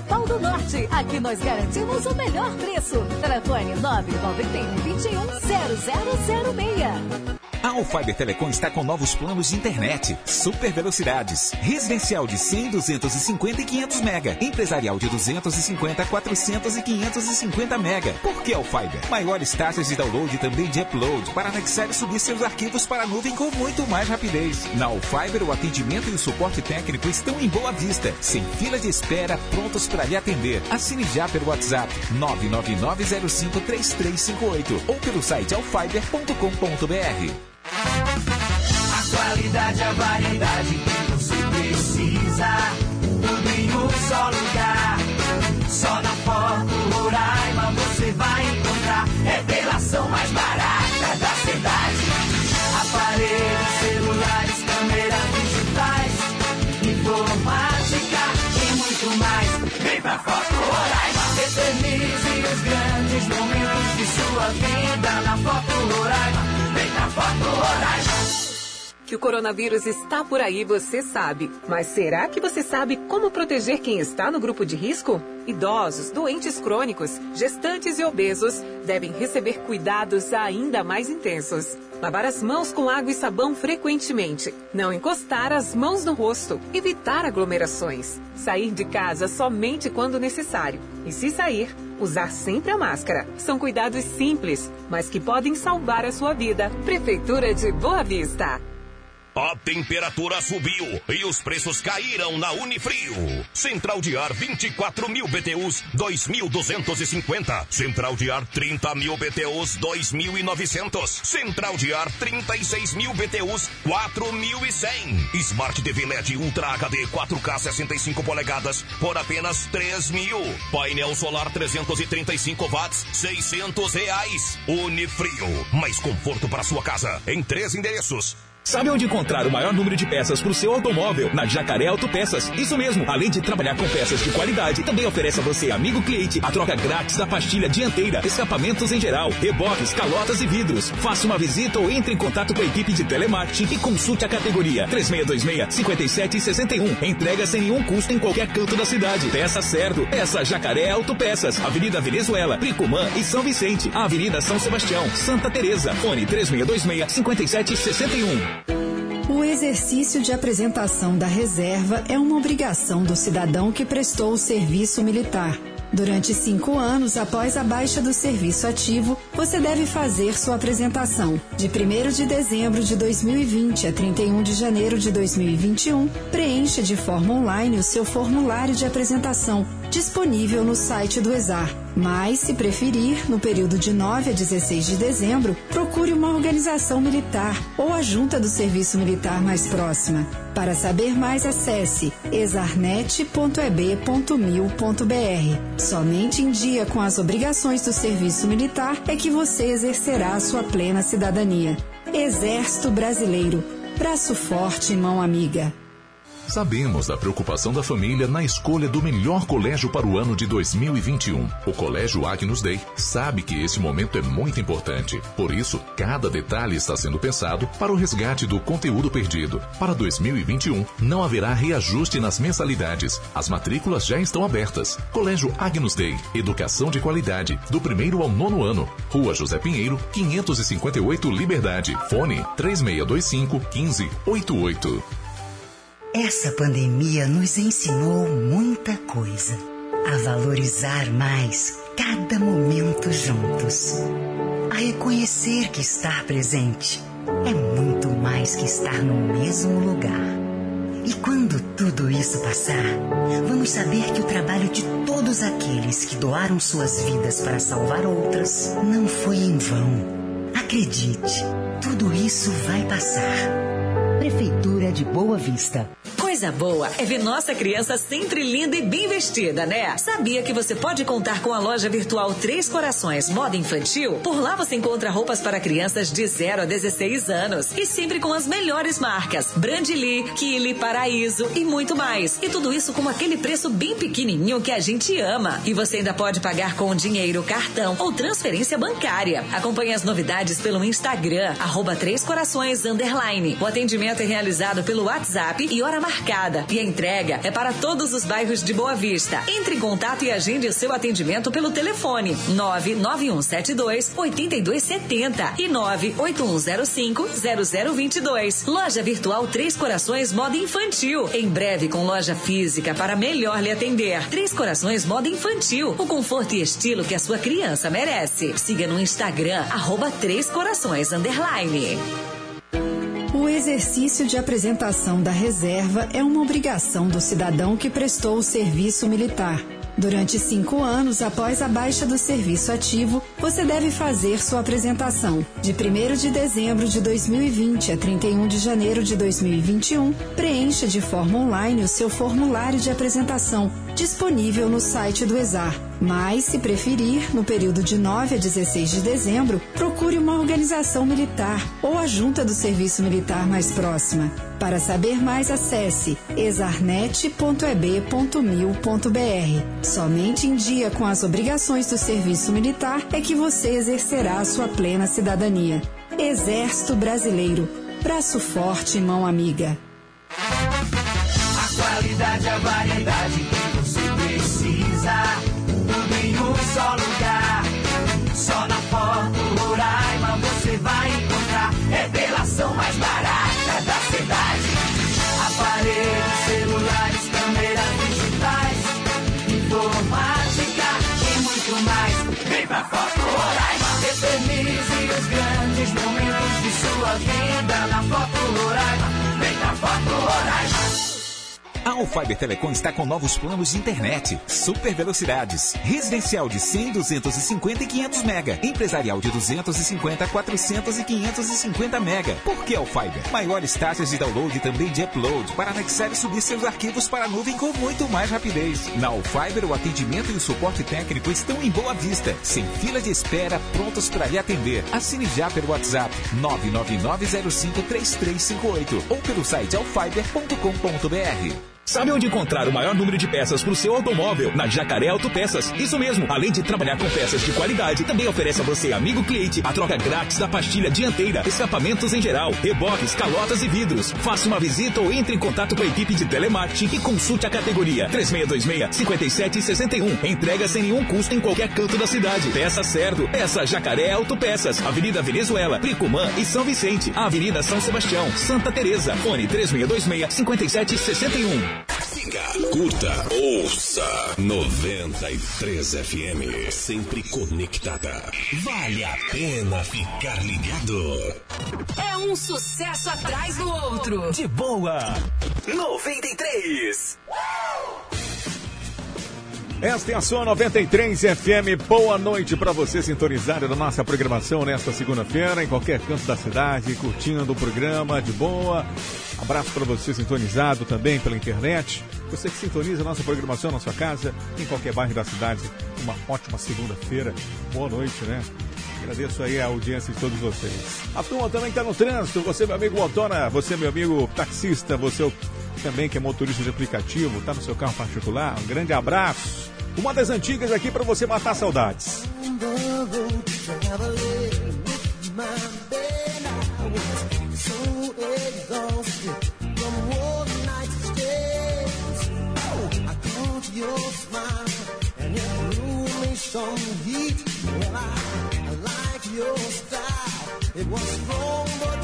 Pau do Norte. Aqui nós garantimos o melhor preço. Telefone 991 21 0006. A Alfiber Telecom está com novos planos de internet, super velocidades, residencial de 100, 250 e 500 mega, empresarial de 250, 400 e 550 mega. Por que Alfiber? Maiores taxas de download e também de upload para anexar e subir seus arquivos para a nuvem com muito mais rapidez. Na Alfiber, o atendimento e o suporte técnico estão em boa vista, sem fila de espera, prontos para lhe atender. Assine já pelo WhatsApp 999053358 ou pelo site alfiber.com.br. A qualidade, a variedade que você precisa. Tudo em um só lugar. Só na grandes momentos de sua vida na Foto Roraima. Vem pra Foto Roraima. Que o coronavírus está por aí, você sabe. Mas será que você sabe como proteger quem está no grupo de risco? Idosos, doentes crônicos, gestantes e obesos devem receber cuidados ainda mais intensos. Lavar as mãos com água e sabão frequentemente. Não encostar as mãos no rosto. Evitar aglomerações. Sair de casa somente quando necessário. E se sair, usar sempre a máscara. São cuidados simples, mas que podem salvar a sua vida. Prefeitura de Boa Vista. A temperatura subiu e os preços caíram na Unifrio. Central de ar 24 mil BTUs 2.250. Central de ar 30 mil BTUs 2.900. Central de ar 36 mil BTUs 4.100. Smart TV LED Ultra HD 4K 65 polegadas por apenas 3 mil. Painel solar 335 watts 600 reais. Unifrio. Mais conforto para sua casa em três endereços. Sabe onde encontrar o maior número de peças para o seu automóvel? Na Jacaré Autopeças. Isso mesmo. Além de trabalhar com peças de qualidade, também oferece a você, amigo cliente, a troca grátis da pastilha dianteira, escapamentos em geral, reboques, calotas e vidros. Faça uma visita ou entre em contato com a equipe de telemarketing e consulte a categoria 3626-5761. Entrega sem nenhum custo em qualquer canto da cidade. Peça certo. Peça Jacaré Autopeças. Avenida Venezuela, Pricumã e São Vicente. Avenida São Sebastião, Santa Teresa. Fone 3626-5761. O exercício de apresentação da reserva é uma obrigação do cidadão que prestou o serviço militar. Durante cinco anos após a baixa do serviço ativo, você deve fazer sua apresentação. De 1 de dezembro de 2020 a 31 de janeiro de 2021, preencha de forma online o seu formulário de apresentação, disponível no site do ESAR. Mas, se preferir, no período de 9 a 16 de dezembro, procure uma organização militar ou a junta do serviço militar mais próxima. Para saber mais, acesse exarnet.eb.mil.br. Somente em dia com as obrigações do serviço militar é que você exercerá a sua plena cidadania. Exército Brasileiro. Braço forte, mão amiga. Sabemos da preocupação da família na escolha do melhor colégio para o ano de 2021. O Colégio Agnus Dei sabe que esse momento é muito importante. Por isso, cada detalhe está sendo pensado para o resgate do conteúdo perdido. Para 2021, não haverá reajuste nas mensalidades. As matrículas já estão abertas. Colégio Agnus Dei, educação de qualidade, do primeiro ao nono ano. Rua José Pinheiro, 558 Liberdade. Fone 3625 1588. Essa pandemia nos ensinou muita coisa. A valorizar mais cada momento juntos. A reconhecer que estar presente é muito mais que estar no mesmo lugar. E quando tudo isso passar, vamos saber que o trabalho de todos aqueles que doaram suas vidas para salvar outras não foi em vão. Acredite, tudo isso vai passar. Prefeitura de Boa Vista. Coisa boa é ver nossa criança sempre linda e bem vestida, né? Sabia que você pode contar com a loja virtual Três Corações Moda Infantil? Por lá você encontra roupas para crianças de 0 a 16 anos e sempre com as melhores marcas: Brandly, Kili, Paraíso e muito mais. E tudo isso com aquele preço bem pequenininho que a gente ama. E você ainda pode pagar com dinheiro, cartão ou transferência bancária. Acompanhe as novidades pelo Instagram, arroba Três Corações Underline. O atendimento é realizado pelo WhatsApp e hora marcada. E a entrega é para todos os bairros de Boa Vista. Entre em contato e agende o seu atendimento pelo telefone 99172 8270 e 98105 0022. Loja Virtual Três Corações Moda Infantil. Em breve com loja física para melhor lhe atender. Três Corações Moda Infantil. O conforto e estilo que a sua criança merece. Siga no Instagram, arroba Três Corações Underline. O exercício de apresentação da reserva é uma obrigação do cidadão que prestou o serviço militar. Durante cinco anos após a baixa do serviço ativo, você deve fazer sua apresentação. De 1 de dezembro de 2020 a 31 de janeiro de 2021, preencha de forma online o seu formulário de apresentação, disponível no site do ESAR. Mas, se preferir, no período de 9 a 16 de dezembro, procure uma organização militar ou a junta do serviço militar mais próxima. Para saber mais, acesse exarnet.eb.mil.br. Somente em dia com as obrigações do serviço militar é que você exercerá a sua plena cidadania. Exército Brasileiro. Braço forte, mão amiga. A qualidade, a variedade que você precisa. Tudo em um grandes momentos de sua vida na Foto A Alfiber Telecom está com novos planos de internet, super velocidades, residencial de 100, 250 e 500 mega, empresarial de 250, 400 e 550 mega. Por que Alfiber? Maiores taxas de download e também de upload para anexar e subir seus arquivos para a nuvem com muito mais rapidez. Na Alfiber, o atendimento e o suporte técnico estão em Boa Vista, sem fila de espera, prontos para lhe atender. Assine já pelo WhatsApp 999053358 ou pelo site alfiber.com.br. Sabe onde encontrar o maior número de peças para o seu automóvel? Na Jacaré Autopeças. Isso mesmo. Além de trabalhar com peças de qualidade, também oferece a você, amigo cliente, a troca grátis da pastilha dianteira, escapamentos em geral, reboques, calotas e vidros. Faça uma visita ou entre em contato com a equipe de telemarketing e consulte a categoria 3626-5761. Entrega sem nenhum custo em qualquer canto da cidade. Peça certo. Peça Jacaré Autopeças. Avenida Venezuela, Pricumã e São Vicente. Avenida São Sebastião, Santa Teresa. Fone 3626-5761. Siga, curta, ouça 93 FM. Sempre conectada. Vale a pena ficar ligado. É um sucesso atrás do outro. De boa. 93. Esta é a sua 93 FM. Boa noite para você sintonizado na nossa programação nesta segunda-feira, em qualquer canto da cidade, curtindo o programa de boa. Abraço para você sintonizado também pela internet. Você que sintoniza a nossa programação na sua casa, em qualquer bairro da cidade. Uma ótima segunda-feira. Boa noite, né? Agradeço aí a audiência de todos vocês. A turma também está no trânsito. Você, meu amigo Autona, você, meu amigo taxista, você também que é motorista de aplicativo, está no seu carro particular. Um grande abraço. Uma das antigas aqui para você matar saudades. Some heat. Well, I, I like your style. It was strong but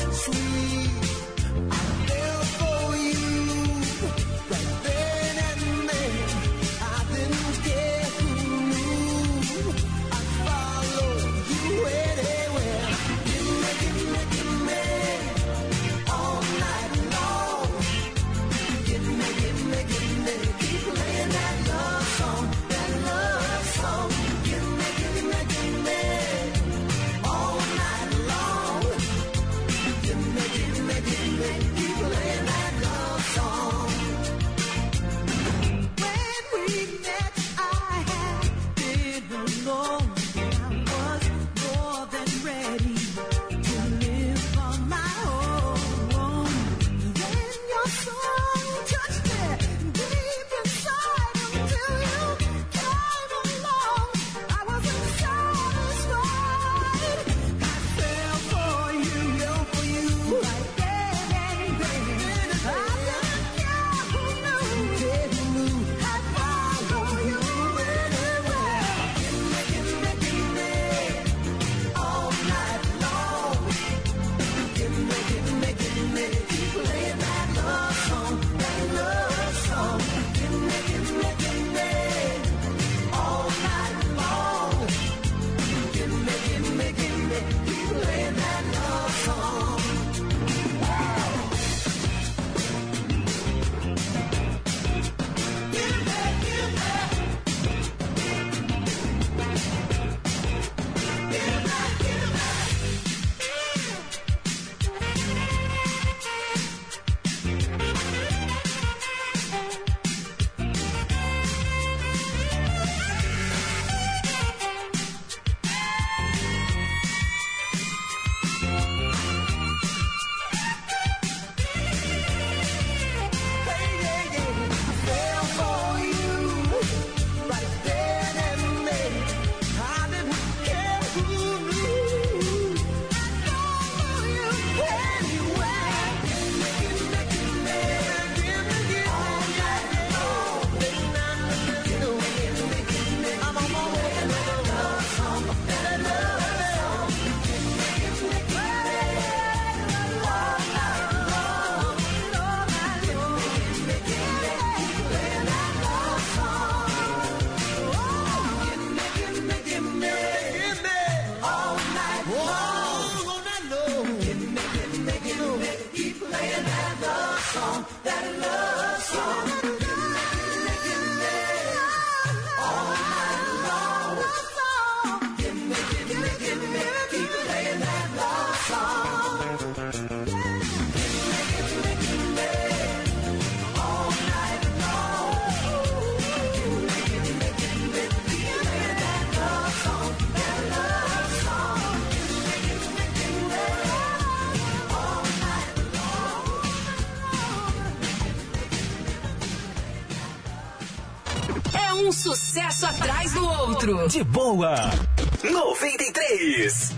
De boa. Noventa e três.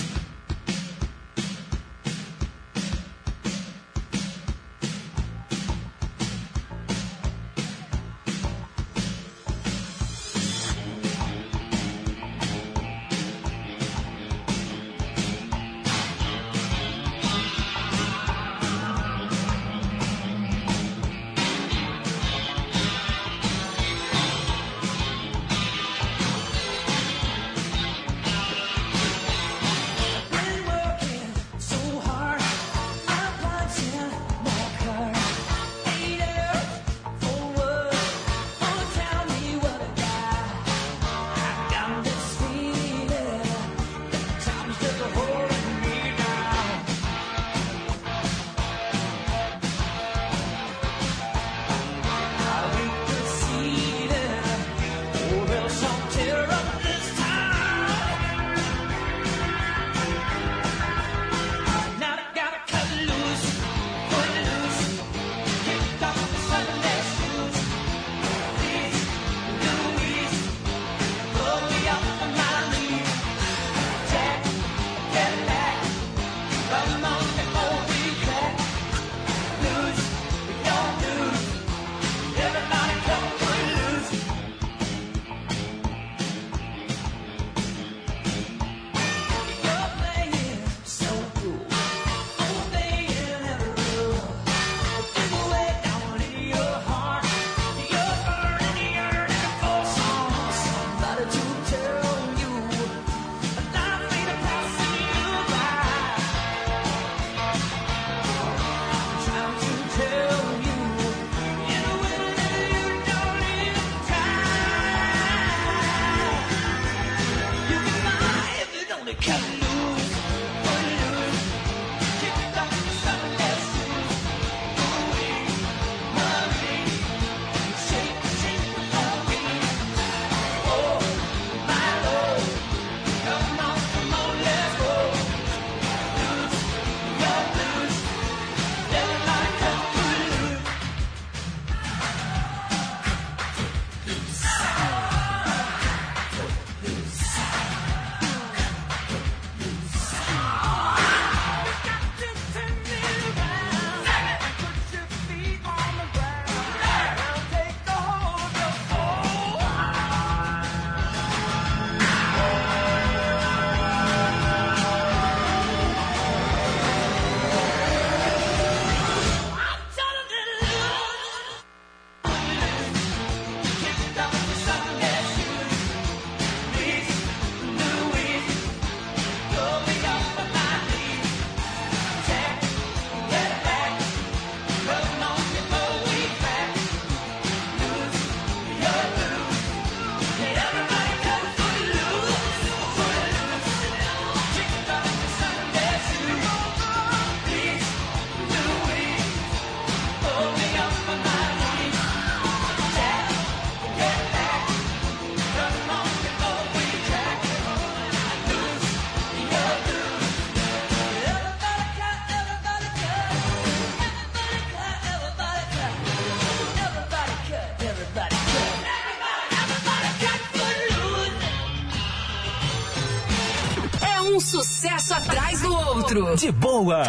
De boa.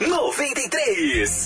93.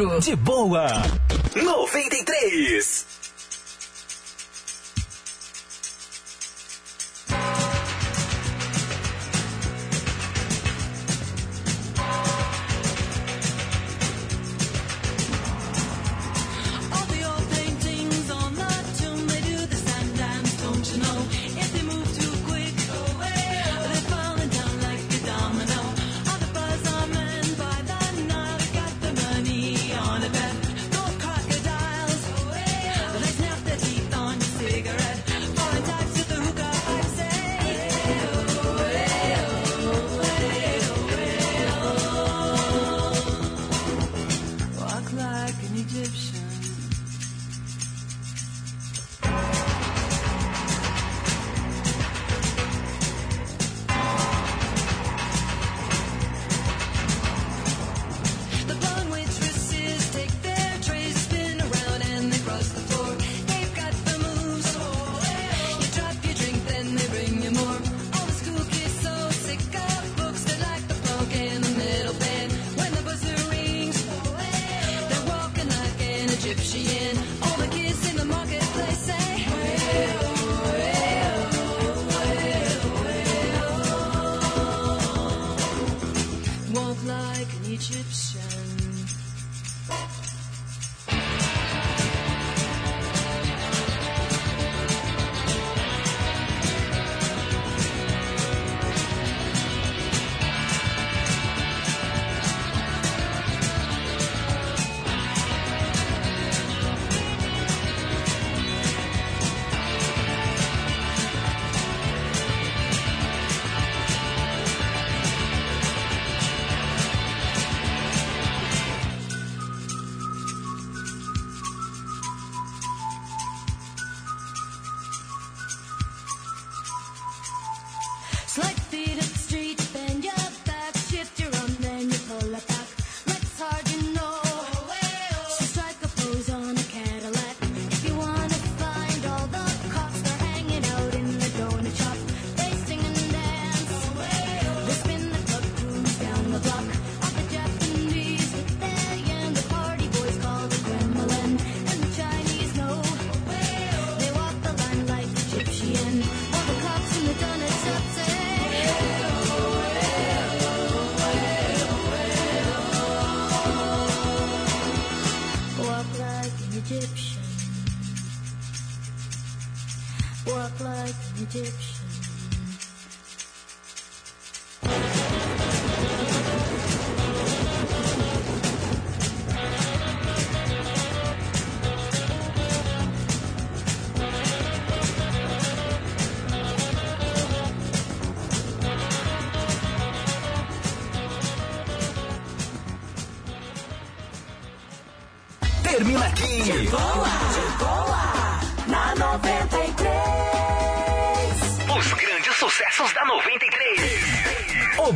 De boa.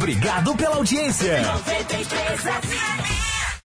Obrigado pela audiência. 93 FM.